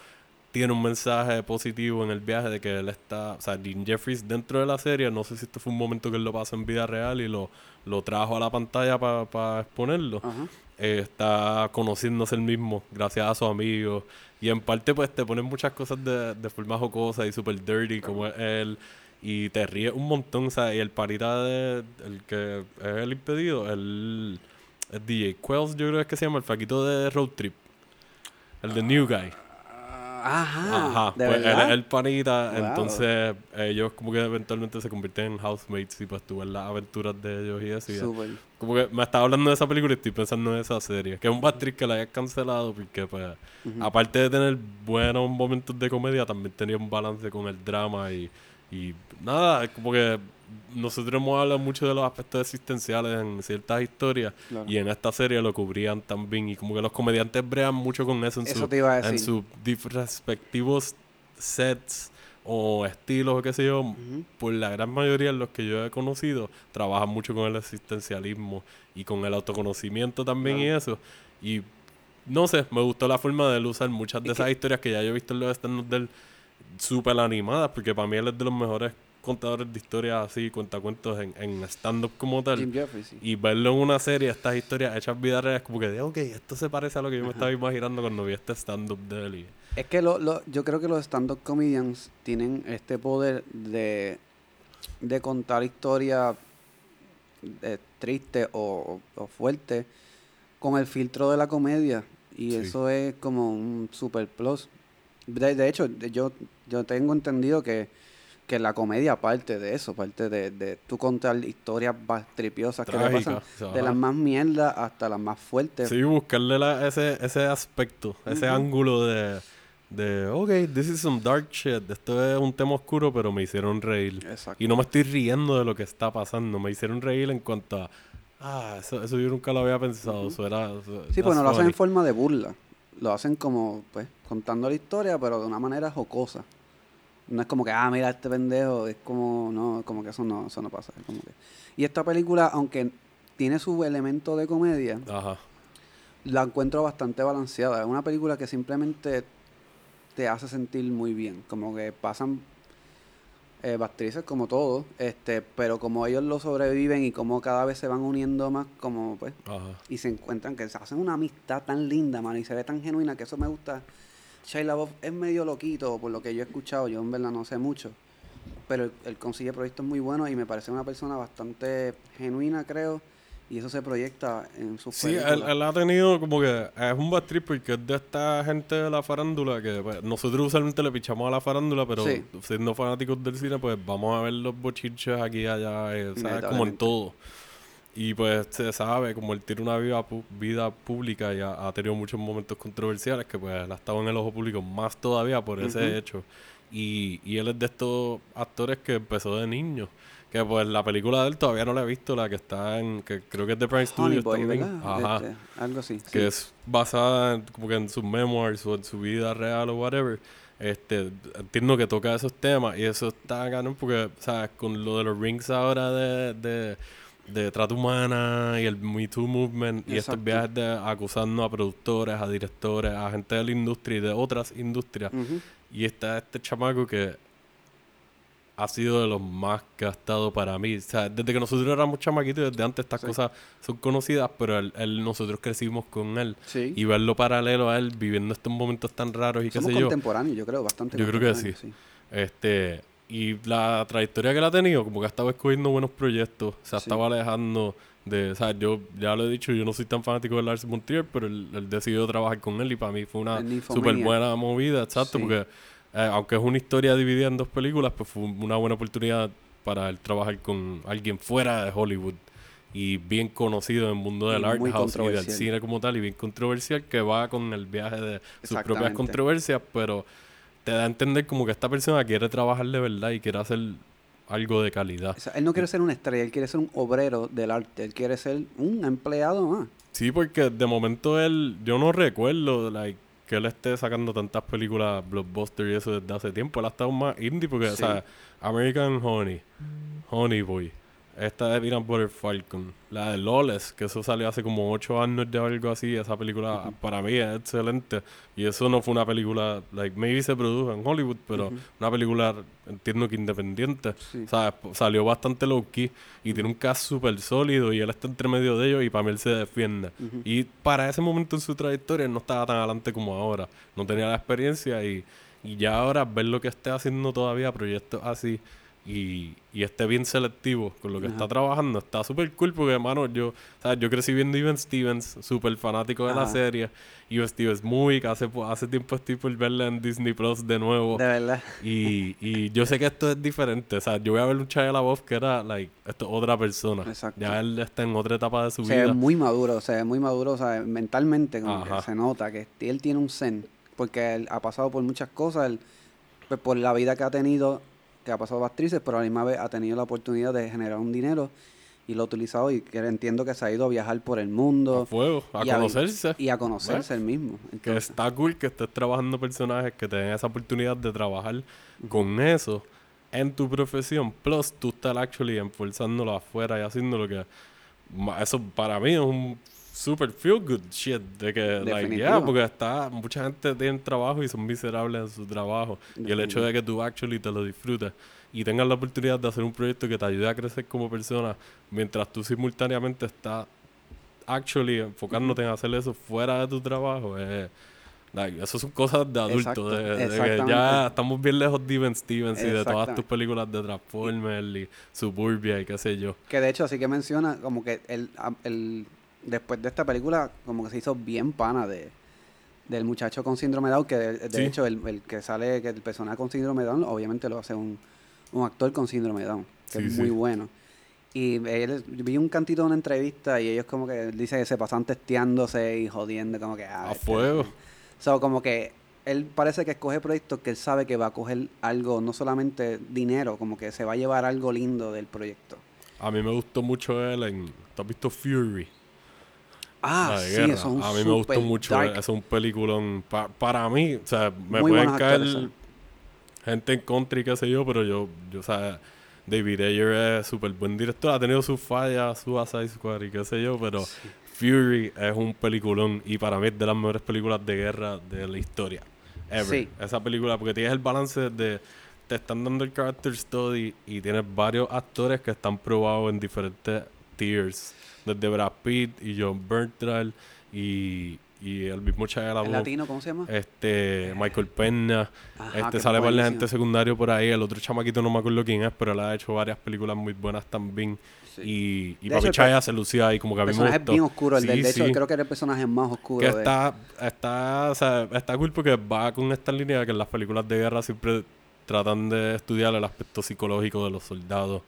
tiene un mensaje positivo en el viaje de que él está, o sea, Dean Jeffries dentro de la serie, no sé si esto fue un momento que él lo pasó en vida real y lo, lo trajo a la pantalla para exponerlo, Ajá. eh, está conociéndose el mismo gracias a sus amigos y en parte pues te ponen muchas cosas de, de forma jocosa y super dirty como es él y te ríes un montón, o sea, y el parita de, el que es el impedido, el, el DJ Quells yo creo que es que se llama el faquito de Road Trip, el de New Guy. Ajá. Ajá, ¿De pues él verdad? es el panita, Wow. entonces ellos como que eventualmente se convierten en housemates y pues tú ves las aventuras de ellos y y Súper. como que me estaba hablando de esa película y estoy pensando en esa serie. Que es un bad trip que la hayas cancelado porque, pues, Ujú. aparte de tener buenos momentos de comedia, también tenía un balance con el drama y, y nada, como que nosotros hemos hablado mucho de los aspectos existenciales en ciertas historias Claro. y en esta serie lo cubrían también y como que los comediantes brean mucho con eso en, Eso su- sus respectivos sets o estilos o qué sé yo, por la gran mayoría de los que yo he conocido, trabajan mucho con el existencialismo y con el autoconocimiento también y eso. Y no sé, me gustó la forma de él usar muchas de esas que- historias que ya yo he visto en los stand de él, súper animadas, porque para mí él es de los mejores contadores de historias así, cuentacuentos en, en stand-up como tal. Jim Jeffries, sí. Y verlo en una serie, estas historias hechas vida real, es como que, ok, esto se parece a lo que yo me estaba imaginando cuando vi este stand-up de él. y- Es que lo, lo- yo creo que los stand-up comedians tienen este poder de, de contar historias eh, tristes o, o fuertes con el filtro de la comedia. Y Sí. eso es como un super plus. De, de hecho, yo, yo tengo entendido que, que la comedia parte de eso, parte de, de tú contar historias más tripiosas que te pasan, o sea, de las más mierdas hasta las más fuertes. Sí, buscarle la- ese, ese aspecto, ese ángulo de, de, ok, this is some dark shit, esto es un tema oscuro, pero me hicieron reír. Exacto. Y no me estoy riendo de lo que está pasando, me hicieron reír en cuanto a, ah, eso, eso yo nunca lo había pensado, eso era... eso- Sí, pues no lo hacen funny". en forma de burla. Lo hacen como, pues, contando la historia, pero de una manera jocosa. No es como que, ah, mira este pendejo. Es como, no, como que eso no, eso no pasa. como que- Y esta película, aunque tiene su elemento de comedia, Ajá, la encuentro bastante balanceada. Es una película que simplemente te hace sentir muy bien. Como que pasan eh, actrices como todo, este, pero como ellos lo sobreviven y como cada vez se van uniendo más, como pues ajá. y se encuentran que se hacen una amistad tan linda, mano, y se ve tan genuina que eso me gusta. Shia LaBeouf es medio loquito, por lo que yo he escuchado, yo en verdad no sé mucho, pero él, él consigue proyectos muy buenos y me parece una persona bastante genuina, creo, y eso se proyecta en sus Sí, él, ha tenido como que es un bad trip porque es de esta gente de la farándula que pues, nosotros usualmente le pichamos a la farándula, pero Sí. siendo fanáticos del cine, pues vamos a ver los bochinches aquí y allá, eh, ¿sabes? Como en todo. Y pues se sabe, como él tiene una vida, vida pública y ha, ha tenido muchos momentos controversiales, que pues él ha estado en el ojo público más todavía por ese Ujú. hecho. Y, y él es de estos actores que empezó de niño. Que pues la película de él todavía no la he visto, la que está en, que creo que es de Prime Studios Boy, también. ¿verdad? Ajá Este, algo así. que sí. es basada en, como que en sus memoirs o en su vida real o whatever. Este, entiendo que toca esos temas y eso está ganando porque, ¿sabes? Con lo de los rings ahora de, de, de trata humana y el Me Too Movement y estos viajes de acusando a productores, a directores, a gente de la industria y de otras industrias. Y está este chamaco que ha sido de los más estado para mí. O sea, desde que nosotros éramos chamaquitos, desde antes estas Sí. cosas son conocidas, pero él, él- nosotros crecimos con él. Sí. Y verlo paralelo a él, viviendo estos momentos tan raros y qué Somos sé yo. contemporáneos, yo creo, bastante Yo creo que sí. Este, y la trayectoria que él ha tenido, como que ha estado escogiendo buenos proyectos, se ha Sí. estado alejando de, o sea, yo ya lo he dicho, yo no soy tan fanático de Lars von Trier, pero él, él decidió trabajar con él y para mí fue una súper buena movida, exacto, Sí. porque eh, aunque es una historia dividida en dos películas, pues fue una buena oportunidad para él trabajar con alguien fuera de Hollywood y bien conocido en el mundo del art house y del cine como tal y bien controversial que va con el viaje de sus propias controversias, pero te da a entender como que esta persona quiere trabajar de verdad y quiere hacer algo de calidad. O sea, él no quiere ser una estrella, él quiere ser un obrero del arte, él quiere ser un empleado más. Sí, porque de momento él, yo no recuerdo like, que él esté sacando tantas películas blockbuster y eso desde hace tiempo. Él ha estado más indie porque, o Sí. sea, American Honey, Honey Boy, esta de Peanut Butter Falcon, la de Lawless, que eso salió hace como ocho años de algo así. Esa película para mí es excelente. Y eso no fue una película, like, maybe se produjo en Hollywood, pero Ujú. una película, entiendo que independiente. Sí. O sea, salió bastante low key y tiene un cast súper sólido y él está entre medio de ellos y para mí él se defiende. Ujú. Y para ese momento en su trayectoria él no estaba tan adelante como ahora. No tenía la experiencia y, y ya ahora ver lo que esté haciendo todavía, proyectos así y, y esté bien selectivo con lo que Ajá. está trabajando, está súper cool porque, hermano, yo, yo crecí viendo Even Stevens, súper fanático de la serie. Even Stevens Movie, que hace, hace tiempo estoy por verla en Disney Plus de nuevo. De verdad. Y, y yo sé que esto es diferente. O sea, yo voy a ver un Shia LaBeouf que era, like, esto es otra persona. Exacto. Ya él está en otra etapa de su Se ve vida. muy maduro, se ve muy maduro, o sea, mentalmente como que se nota que él tiene un zen, porque él ha pasado por muchas cosas, él, pues, por la vida que ha tenido, que ha pasado actrices, pero a la misma vez ha tenido la oportunidad de generar un dinero y lo ha utilizado y que entiendo que se ha ido a viajar por el A mundo fuego, a y a conocerse. y a conocerse él mismo. Que Entonces, está cool que estés trabajando personajes que te den esa oportunidad de trabajar con eso en tu profesión. Plus, tú estás actually enforzándolo afuera y haciendo lo que. Eso para mí es un super feel good shit. De que, like, yeah, porque está, mucha gente tiene trabajo y son miserables en su trabajo. Y el hecho de que tú actually te lo disfrutes y tengas la oportunidad de hacer un proyecto que te ayude a crecer como persona, mientras tú simultáneamente estás actually enfocándote en hacer eso fuera de tu trabajo, es. Like, eso son cosas de adulto, de, de que ya estamos bien lejos de Even Stevens y de todas tus películas de Transformers y Suburbia y qué sé yo. Que de hecho, así que menciona como que el, el después de esta película, como que se hizo bien pana de del muchacho con síndrome de Down, que de, de Sí. hecho el, el que sale, que el personaje con síndrome de Down, obviamente lo hace un, un actor con síndrome de Down, que Sí, es sí. muy bueno. Y él, vi un cantito de una entrevista y ellos como que dice que se pasan testeándose y jodiendo, como que... ah, A este- fuego. So, como que él parece que escoge proyectos que él sabe que va a coger algo, no solamente dinero, como que se va a llevar algo lindo del proyecto. A mí me gustó mucho él en. ¿Tú has visto Fury? Ah, sí, guerra. eso es un A mí me gustó mucho. dark. Es un peliculón. Pa- para mí, o sea, me Muy pueden caer actores, gente en contra y qué sé yo, pero yo, yo o sea, David Ayer es súper buen director. Ha tenido sus fallas, su Suicide Squad y qué sé yo, pero Fury es un peliculón y para mí es de las mejores películas de guerra de la historia. Ever. Sí. Esa película, porque tienes el balance de. Te están dando el character study y tienes varios actores que están probados en diferentes tiers. Desde Brad Pitt y John Bertrand y, y el mismo Shia ¿El latino cómo se llama? Este, Michael Peña. Ajá, que este es sale para la gente secundario por ahí. El otro chamaquito no me acuerdo quién es, pero él ha hecho varias películas muy buenas también. Sí. Y, y Papi Chaya se lucía ahí como que a El mí me personaje bien oscuro. El Sí, del, de hecho, sí. creo que era el personaje más oscuro. Que está, está, o sea, está cool porque va con esta línea que en las películas de guerra siempre tratan de estudiar el aspecto psicológico de los soldados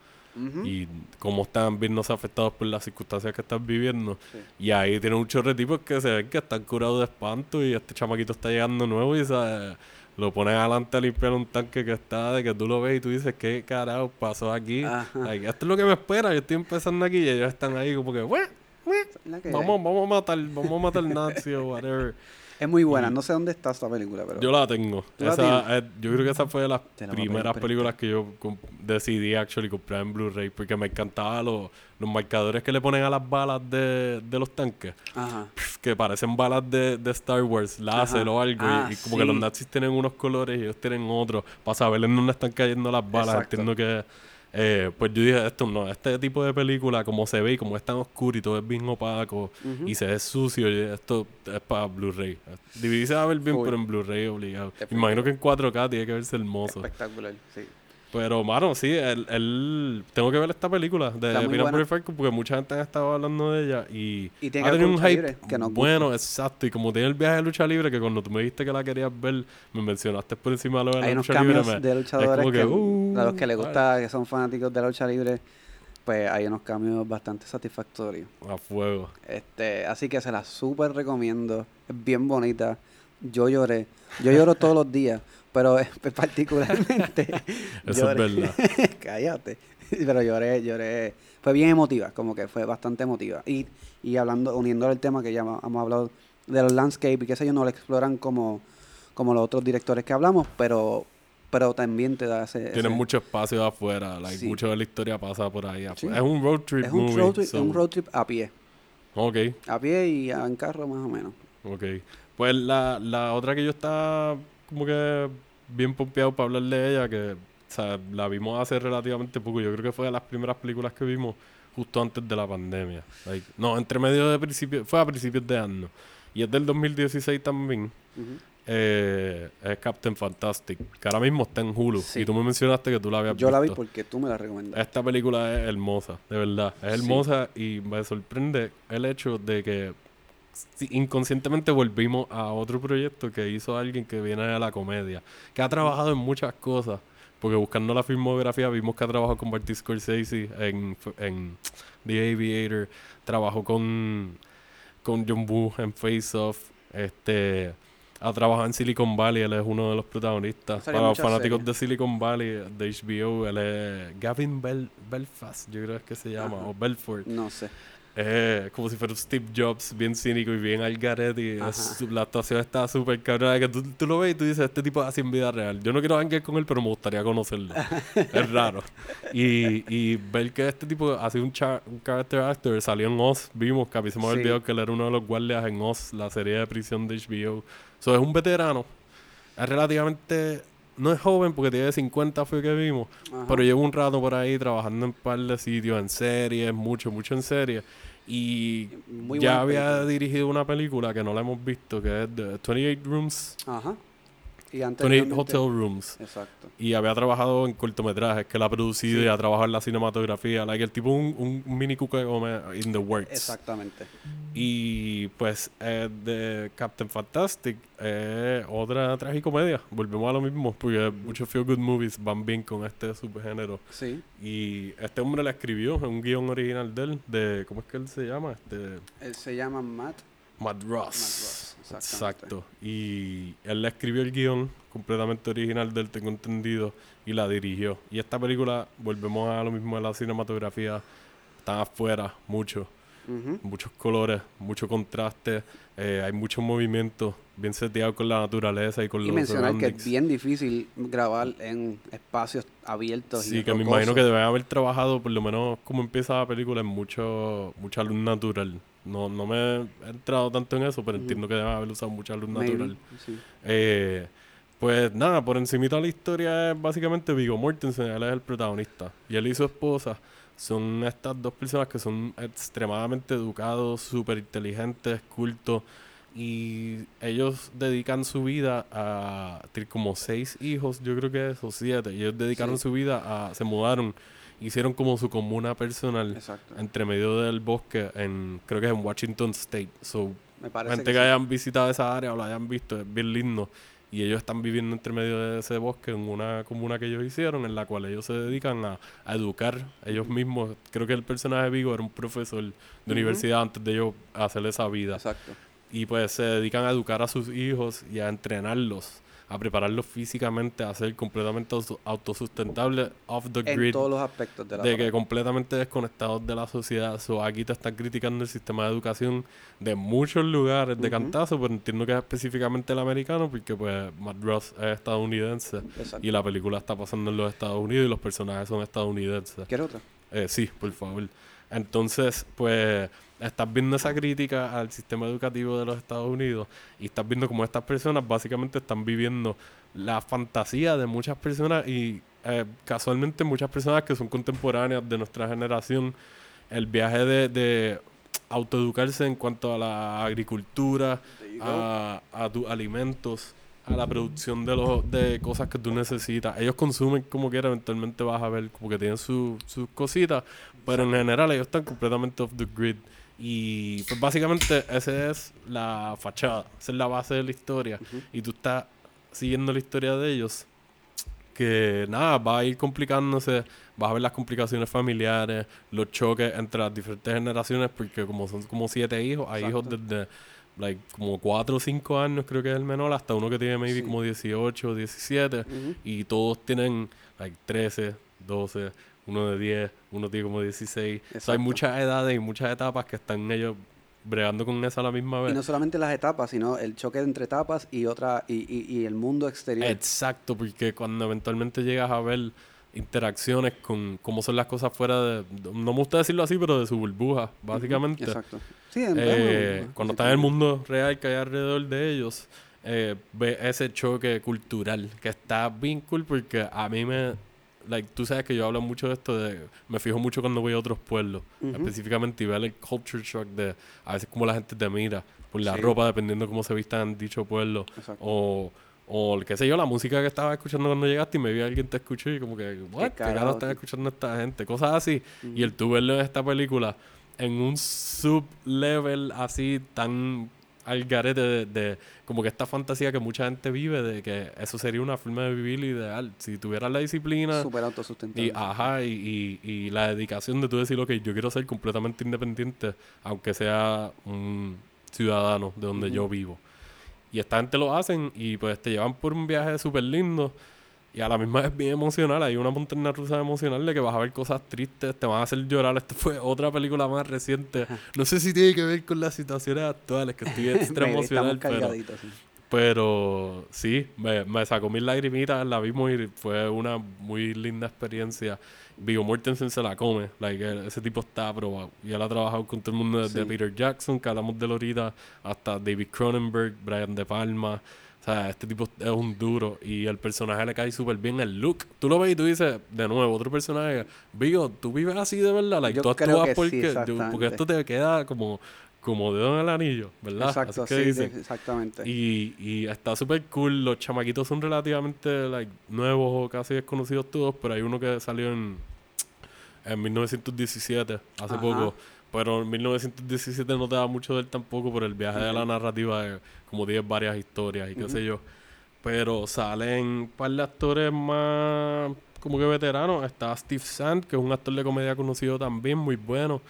Y cómo están viéndose afectados por las circunstancias que están viviendo. Sí. Y ahí tiene un chorro de tipos que se ven que están curados de espanto y este chamaquito está llegando nuevo y ¿sabes? lo ponen adelante a limpiar un tanque que está de que tú lo ves y tú dices, ¿qué carajo pasó aquí? Esto es lo que me espera, yo estoy empezando aquí y ellos están ahí como que, "Bueno, bueno, La que- Vamos, vamos a matar, vamos a matar Nazi o whatever. Es muy buena. No sé dónde está esta película, pero... Yo la tengo. ¿Tú la Esa, eh, yo creo que esa fue de las Te la voy a primeras películas que yo decidí actually comprar en Blu-ray porque me encantaban los, los marcadores que le ponen a las balas de, de los tanques. Ajá. Que parecen balas de, de Star Wars, láser Ajá. o algo. y- Ah, y, como que los sí. nazis tienen unos colores y ellos tienen otros. Para saber en dónde están cayendo las balas. Exacto. Entiendo que. Eh, pues yo dije, esto no, este tipo de película, como se ve y como es tan oscuro y todo es bien opaco y se ve sucio, y esto es para Blu-ray. DVD se va a ver bien, Full. pero en Blu-ray obligado. Imagino que en 4K tiene que verse hermoso. Espectacular, sí. Pero, mano, sí, él, él- tengo que ver esta película de Peanut. Butter porque mucha gente ha estado hablando de ella y, Y tiene ha que tenido un hype libre, que gusta. bueno, exacto. Y como tiene el viaje de lucha libre, que cuando tú me dijiste que la querías ver, me mencionaste por encima de la Hay unos lucha libre. cambios me- de es luchadores como que, uh, a los que les vale, gusta, que son fanáticos de la lucha libre, pues hay unos cambios bastante satisfactorios. A fuego. Este, así que se la súper recomiendo. Es bien bonita. Yo lloré. Yo lloro todos los días, pero particularmente. Eso es verdad. Cállate. Pero lloré, lloré. Fue bien emotiva, como que fue bastante emotiva. Y, y hablando, uniendo el tema que ya hemos hablado de los landscape y qué sé yo, no lo exploran como, como los otros directores que hablamos, pero, pero también te da ese. Tiene ese- mucho espacio afuera. Like, Sí. Mucho de la historia pasa por ahí afuera. Sí. Es un road trip es un movie. road, trip, so- un road trip a pie. Ok. A pie y en carro más o menos. Ok. Pues la, la otra que yo estaba como que bien pompeado para hablar de ella, que o sea, la vimos hace relativamente poco. Yo creo que fue de las primeras películas que vimos justo antes de la pandemia. Like, no, entre medio de principio, fue a principios de año. Y es del 2016 también. Eh, es Captain Fantastic, que ahora mismo está en Hulu. Sí. Y tú me mencionaste que tú la habías Yo la vi visto. porque tú me la recomendaste. Esta película es hermosa, de verdad. Es Sí. hermosa y me sorprende el hecho de que inconscientemente volvimos a otro proyecto que hizo alguien que viene de la comedia, que ha trabajado en muchas cosas. Porque buscando la filmografía vimos que ha trabajado con Martin Scorsese en, en The Aviator, trabajó con, con John Woo en Face Off, este, ha trabajado en Silicon Valley, él es uno de los protagonistas. Para los fanáticos series. de Silicon Valley, de HBO, él es Gavin Bel Belfast, yo creo que se llama, Ajá. o Belfort. No sé. Eh, como si fuera Steve Jobs, bien cínico y bien al garete. la actuación está súper cabrona. Que tú, tú, lo ves y tú dices, este tipo así en vida real. Yo no quiero hangar con él, pero me gustaría conocerlo. es raro. Y, y ver que este tipo hace un, un character actor salió en Oz. Vimos que a mí se me olvidó que él era uno de los guardias en Oz, la serie de prisión de HBO. So, es un veterano. Es relativamente no es joven porque tiene 50 fue que vimos, pero llevo un rato por ahí trabajando en un par de sitios, en series, mucho, mucho en series. Y ya había dirigido una película que no la hemos visto, que es The 28 Rooms. Ajá. Y 28 Hotel Rooms. Exacto. Y había trabajado en cortometrajes, que la ha producido y ha trabajado en la cinematografía. Like el tipo un, un mini cuca in the works. Exactamente. Y pues eh, de Captain Fantastic, eh, otra tragicomedia. Volvemos a lo mismo, porque muchos feel good movies van bien con este subgénero. Sí. Y este hombre la escribió en un guion original de él, de, ¿cómo es que él se llama? Este, él se llama Matt. Matt Ross. Exacto. Y él le escribió el guion completamente original del tengo entendido, y la dirigió. Y esta película, volvemos a lo mismo de la cinematografía, está afuera mucho. Muchos colores, mucho contraste, eh, hay mucho movimiento, bien seteado con la naturaleza y con y los mencionar que es bien difícil grabar en espacios abiertos. Sí, que me imagino que deben haber trabajado, por lo menos como empieza la película, en mucho, mucha luz natural. No, no me he entrado tanto en eso, pero entiendo que deben haber usado mucha luz natural. Eh, pues nada, por encima de la historia es básicamente Vigo Mortensen, él es el protagonista. Y él y su esposa son estas dos personas que son extremadamente educados, súper inteligentes, cultos. Y ellos dedican su vida a tener como seis hijos, yo creo que es, o siete. Y ellos dedicaron su vida a, se mudaron hicieron como su comuna personal entre medio del bosque en creo que es en Washington State. So Me gente que, hayan visitado esa área o la hayan visto es bien lindo. Y ellos están viviendo entre medio de ese bosque en una comuna que ellos hicieron en la cual ellos se dedican a, educar ellos mismos. Creo que el personaje de Vigo era un profesor de universidad antes de ellos hacer esa vida. Exacto. y pues se dedican a educar a sus hijos y a entrenarlos a prepararlo físicamente a ser completamente autosustentable off the grid. En todos los aspectos de la De que completamente desconectados de la sociedad. So, aquí te están criticando el sistema de educación de muchos lugares de cantazo, pero entiendo que es específicamente el americano porque pues Matt Ross es estadounidense y la película está pasando en los Estados Unidos y los personajes son estadounidenses. ¿Quieres otra? Eh, sí, por favor. Entonces, pues estás viendo esa crítica al sistema educativo de los Estados Unidos y estás viendo cómo estas personas básicamente están viviendo la fantasía de muchas personas y eh, casualmente muchas personas que son contemporáneas de nuestra generación, el viaje de, de autoeducarse en cuanto a la agricultura, a, a tus alimentos, a la producción de los de cosas que tú necesitas. Ellos consumen como quieran, eventualmente vas a ver como que tienen sus cositas, pero en general ellos están completamente off the grid. Y pues básicamente esa es la fachada, esa es la base de la historia. Y tú estás siguiendo la historia de ellos, que nada, va a ir complicándose, vas a ver las complicaciones familiares, los choques entre las diferentes generaciones, porque como son como siete hijos, hay hijos desde like, como cuatro o cinco años, creo que es el menor, hasta uno que tiene maybe como 18 o 17, y todos tienen like 13, 12, uno de 10, uno tiene como 16. hay muchas edades y muchas etapas que están ellos bregando con eso a la misma vez. Y no solamente las etapas, sino el choque entre etapas y otra y, y, y el mundo exterior. Exacto, porque cuando eventualmente llegas a ver interacciones con cómo son las cosas fuera de, no me gusta decirlo así, pero de su burbuja, básicamente. Exacto. Sí, eh, cuando está en el mundo real que hay alrededor de ellos, eh, ve ese choque cultural que está bien cool porque a mí me like, tú sabes que yo hablo mucho de esto, de, me fijo mucho cuando voy a otros pueblos, específicamente, y ver el culture shock de a veces como la gente te mira por la ropa, dependiendo cómo se vista en dicho pueblo, o, o qué sé yo, la música que estaba escuchando cuando llegaste y me vi a alguien te escuchó y como que, ¿what? ¿Qué, carajo estás escuchando a esta gente? Cosas así. Y el tú verlo en esta película en un sub-level así tan al garete de, como que esta fantasía que mucha gente vive de que eso sería una forma de vivir ideal. Si tuvieras la disciplina. Súper autosustentable. Y, ajá, y, y, la dedicación de tú decir, ok, yo quiero ser completamente independiente, aunque sea un ciudadano de donde yo vivo. Y esta gente lo hacen y pues te llevan por un viaje súper lindo y a la misma vez bien emocional. Hay una montaña rusa emocional de que vas a ver cosas tristes, te van a hacer llorar. Esta fue otra película más reciente. No sé si tiene que ver con las situaciones actuales, que estoy extra emocional, pero, pero sí, me, me sacó mis lagrimitas, la vimos y fue una muy linda experiencia. Vigo Mortensen se la come, like, ese tipo está aprobado. Y él ha trabajado con todo el mundo desde Peter Jackson, que hablamos de Lorita, hasta David Cronenberg, Brian De Palma. O sea, este tipo es un duro y el personaje le cae súper bien el look. Tú lo ves y tú dices, de nuevo, otro personaje, Vigo, tú vives así de verdad, like, tú actúas porque, porque esto te queda como como dedo en el anillo, ¿verdad? Exacto, sí, exactamente. Y, y está súper cool. Los chamaquitos son relativamente like, nuevos o casi desconocidos todos, pero hay uno que salió en, en 1917, hace poco. Pero en 1917 no te da mucho de él tampoco por el viaje de la narrativa, de, como tienes varias historias y qué sé yo. Pero salen un par de actores más como que veteranos. Está Steve Sand, que es un actor de comedia conocido también, muy bueno.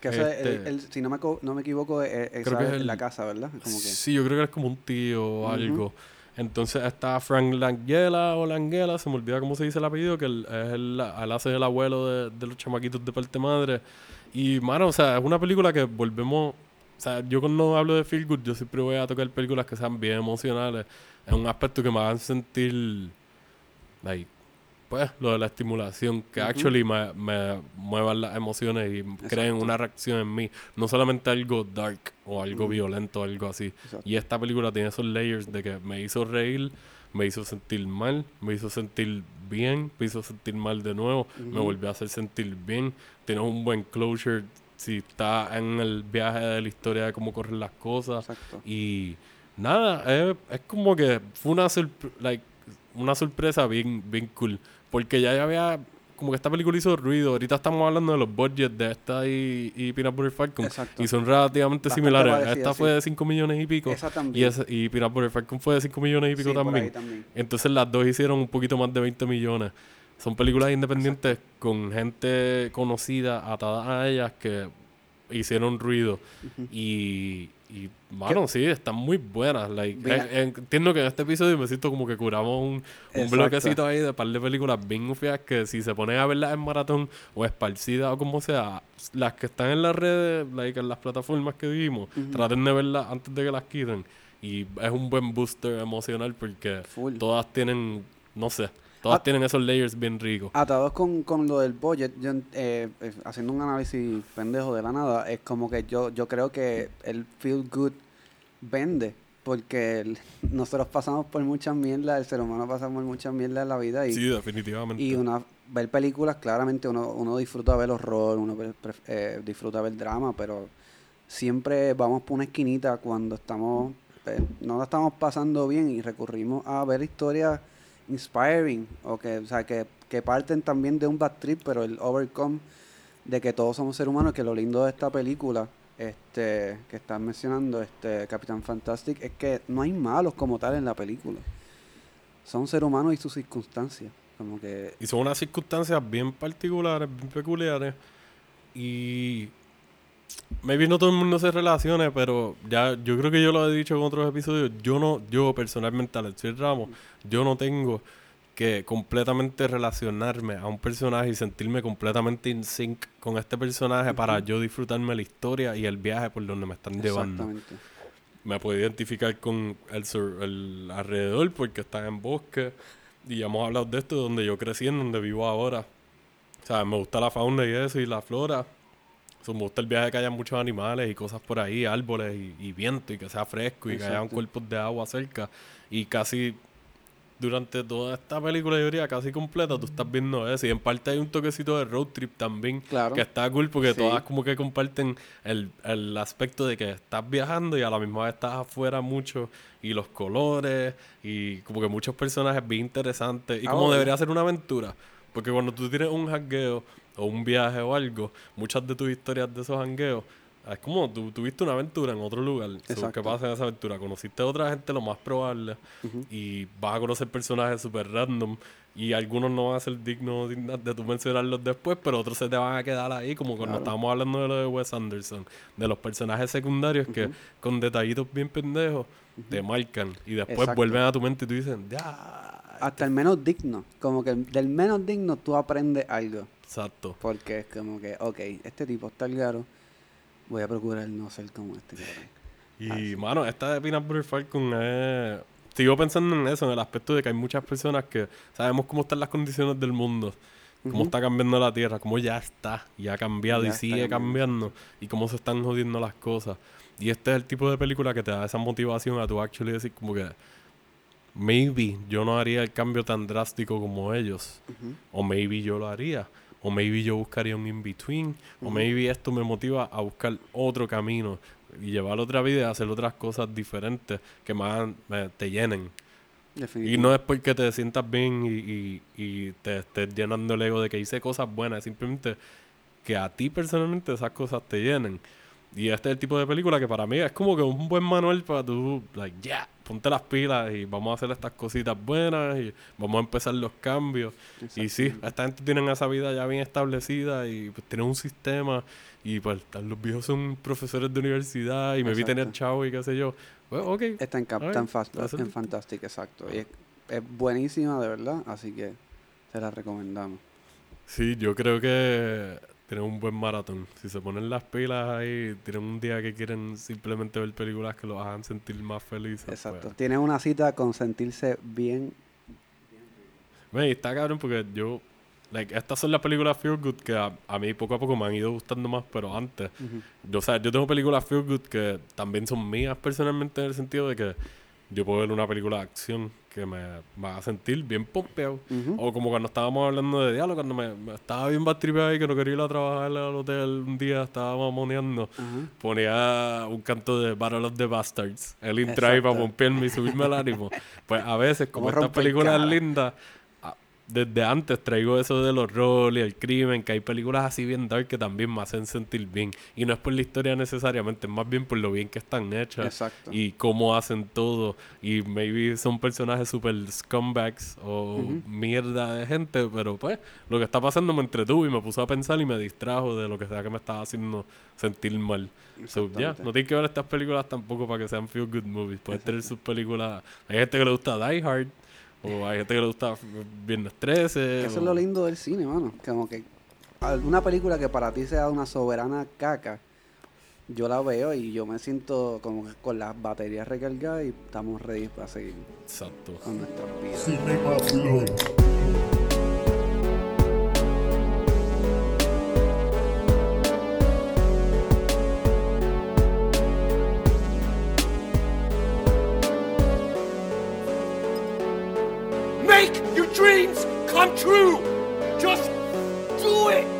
Que este, si no me, no me equivoco, es, en la casa, ¿verdad? Sí, yo creo que es como un tío o algo. Entonces está Frank Langella o Langella, se me olvida cómo se dice el apellido, que él, es el, hace el abuelo de, de, los chamaquitos de parte madre. Y, mano, o sea, es una película que volvemos... O sea, yo cuando hablo de Feel Good, yo siempre voy a tocar películas que sean bien emocionales. Es un aspecto que me hagan sentir... Like, pues, lo de la estimulación, que actually me, me, muevan las emociones y creen una reacción en mí. No solamente algo dark o algo violento o algo así. Y esta película tiene esos layers de que me hizo reír, me hizo sentir mal, me hizo sentir bien, me hizo sentir mal de nuevo, me volvió a hacer sentir bien. Tiene un buen closure si está en el viaje de la historia de cómo corren las cosas. Y nada, es, es como que fue una like, una sorpresa bien, bien cool. Porque ya había. Como que esta película hizo ruido. Ahorita estamos hablando de los budgets de esta y, y Peanut Butter Falcon. Y son relativamente similares. Esta fue de 5 millones y pico. Y, esa, y Peanut Butter Falcon fue de 5 millones y pico también. Entonces las dos hicieron un poquito más de 20 millones. Son películas independientes con gente conocida atada a ellas que hicieron ruido. Y y, bueno, sí, están muy buenas. Like, eh, entiendo que en este episodio me siento como que curamos un, un bloquecito ahí de par de películas bien ufias que si se ponen a verlas en maratón o esparcidas o como sea, las que están en las redes, like, en las plataformas que vimos, traten de verlas antes de que las quiten. Y es un buen booster emocional porque todas tienen, no sé, Todas tienen esos layers bien ricos. Atados con, con lo del budget, yo, eh, eh, haciendo un análisis pendejo de la nada, es como que yo, yo creo que el feel good vende. Porque nosotros pasamos por muchas mierdas, el ser humano pasa por muchas mierdas en la vida. Y, sí, definitivamente. Y una, ver películas, claramente uno, uno disfruta ver horror, uno eh, disfruta ver drama, pero siempre vamos por una esquinita cuando estamos, no la estamos pasando bien y recurrimos a ver historias inspiring, o que, o sea, que, que parten también de un bad trip, pero el overcome de que todos somos seres humanos, que lo lindo de esta película, este, que están mencionando, este, Capitán Fantastic, es que no hay malos como tal en la película. Son seres humanos y sus circunstancias. Como que... Y son unas circunstancias bien particulares, bien peculiares. Y maybe no todo el mundo se relacione, pero ya yo creo que yo lo he dicho en otros episodios. Yo no, yo personalmente, Alexis Ramos, yo no tengo que completamente relacionarme a un personaje y sentirme completamente in sync con este personaje para yo disfrutarme la historia y el viaje por donde me están llevando. Me puedo identificar con el, el alrededor porque está en bosque y ya hemos hablado de esto, donde yo crecí, en donde vivo ahora. O sea, me gusta la fauna y eso y la flora, me gusta el viaje que haya muchos animales y cosas por ahí, árboles y, viento y que sea fresco y que haya cuerpos de agua cerca. Y casi durante toda esta película, yo diría casi completa, tú estás viendo eso. Y en parte hay un toquecito de road trip también. Que está cool porque todas como que comparten el, el, aspecto de que estás viajando y a la misma vez estás afuera mucho. Y los colores y como que muchos personajes bien interesantes. Y ah, como debería ser una aventura. Porque cuando tú tienes un hackeo o un viaje o algo, muchas de tus historias de esos hangueos, es como tú tuviste una aventura en otro lugar. ¿Qué pasa en esa aventura? Conociste a otra gente, lo más probable, y vas a conocer personajes súper random. Y algunos no van a ser dignos de tú mencionarlos después, pero otros se te van a quedar ahí, como cuando estábamos hablando de lo de Wes Anderson, de los personajes secundarios que con detallitos bien pendejos te marcan y después vuelven a tu mente y tú dices, ya, hasta el menos digno. Como que del menos digno tú aprendes algo. Exacto. Porque es como que, ok, este tipo está el garo. Voy a procurar no ser como este cabrón. Y, mano, esta de Peanut Falcon es... Sigo pensando en eso, en el aspecto de que hay muchas personas que sabemos cómo están las condiciones del mundo, cómo está cambiando la Tierra, cómo ya está y ha cambiado Ya y sigue cambiando. cambiando y cómo se están jodiendo las cosas. Y este es el tipo de película que te da esa motivación a tu actually decir como que maybe yo no haría el cambio tan drástico como ellos. O maybe yo lo haría. O maybe yo buscaría un in-between. O maybe esto me motiva a buscar otro camino. Y llevar otra vida y hacer otras cosas diferentes que más eh, te llenen. Y no es porque te sientas bien y, y- y te estés llenando el ego de que hice cosas buenas. Es simplemente que a ti personalmente esas cosas te llenen. Y este es el tipo de película que para mí es como que un buen manual para tú, like, ya, ponte las pilas y vamos a hacer estas cositas buenas y vamos a empezar los cambios. Y sí, esta gente tiene esa vida ya bien establecida y pues tienen un sistema y pues los viejos son profesores de universidad y me vi Exacto. tener chavo y qué sé yo. Pues, ok. Está en, Cap- Ay, está en, Fast- en Fantastic, exacto. Y es, es buenísima, de verdad. Así que se la recomendamos. Sí, yo creo que tienen un buen maratón. Si se ponen las pilas ahí, tienen un día que quieren simplemente ver películas que los hagan sentir más felices. Exacto. pues. Tiene una cita con sentirse bien. Y está cabrón porque yo... Like, estas son las películas feel good que a, a mí poco a poco me han ido gustando más, pero antes... Yo, o sea, yo tengo películas feel good que también son mías personalmente en el sentido de que yo puedo ver una película de acción que me, me va a sentir bien pompeado. Ujú. O como cuando estábamos hablando de diálogo, cuando me, me estaba bien batripeado y que no quería ir a trabajar al hotel un día, estaba mamoneando. Ajá. Ponía un canto de Battle of the Bastards, el intro ahí para pompearme y subirme el ánimo. Pues a veces, como Como estas películas lindas, desde antes traigo eso de los roles y el crimen, que hay películas así bien dark que también me hacen sentir bien. Y no es por la historia necesariamente, es más bien por lo bien que están hechas Exacto. y cómo hacen todo. Y maybe son personajes super scumbags o Ujú. mierda de gente, pero pues lo que está pasando me entretuvo y me puso a pensar y me distrajo de lo que sea que me estaba haciendo sentir mal. So, Exactamente. no tienes que ver estas películas tampoco para que sean feel good movies. Puedes tener sus películas. Hay gente que le gusta Die Hard. O hay gente que le gusta Viernes 13. Que eso es lo lindo del cine, mano. Como que alguna película que para ti sea una soberana caca, yo la veo y yo me siento como que con las baterías recargadas y estamos ready para seguir Exacto. con nuestras vidas. Dreams come true. Just do it.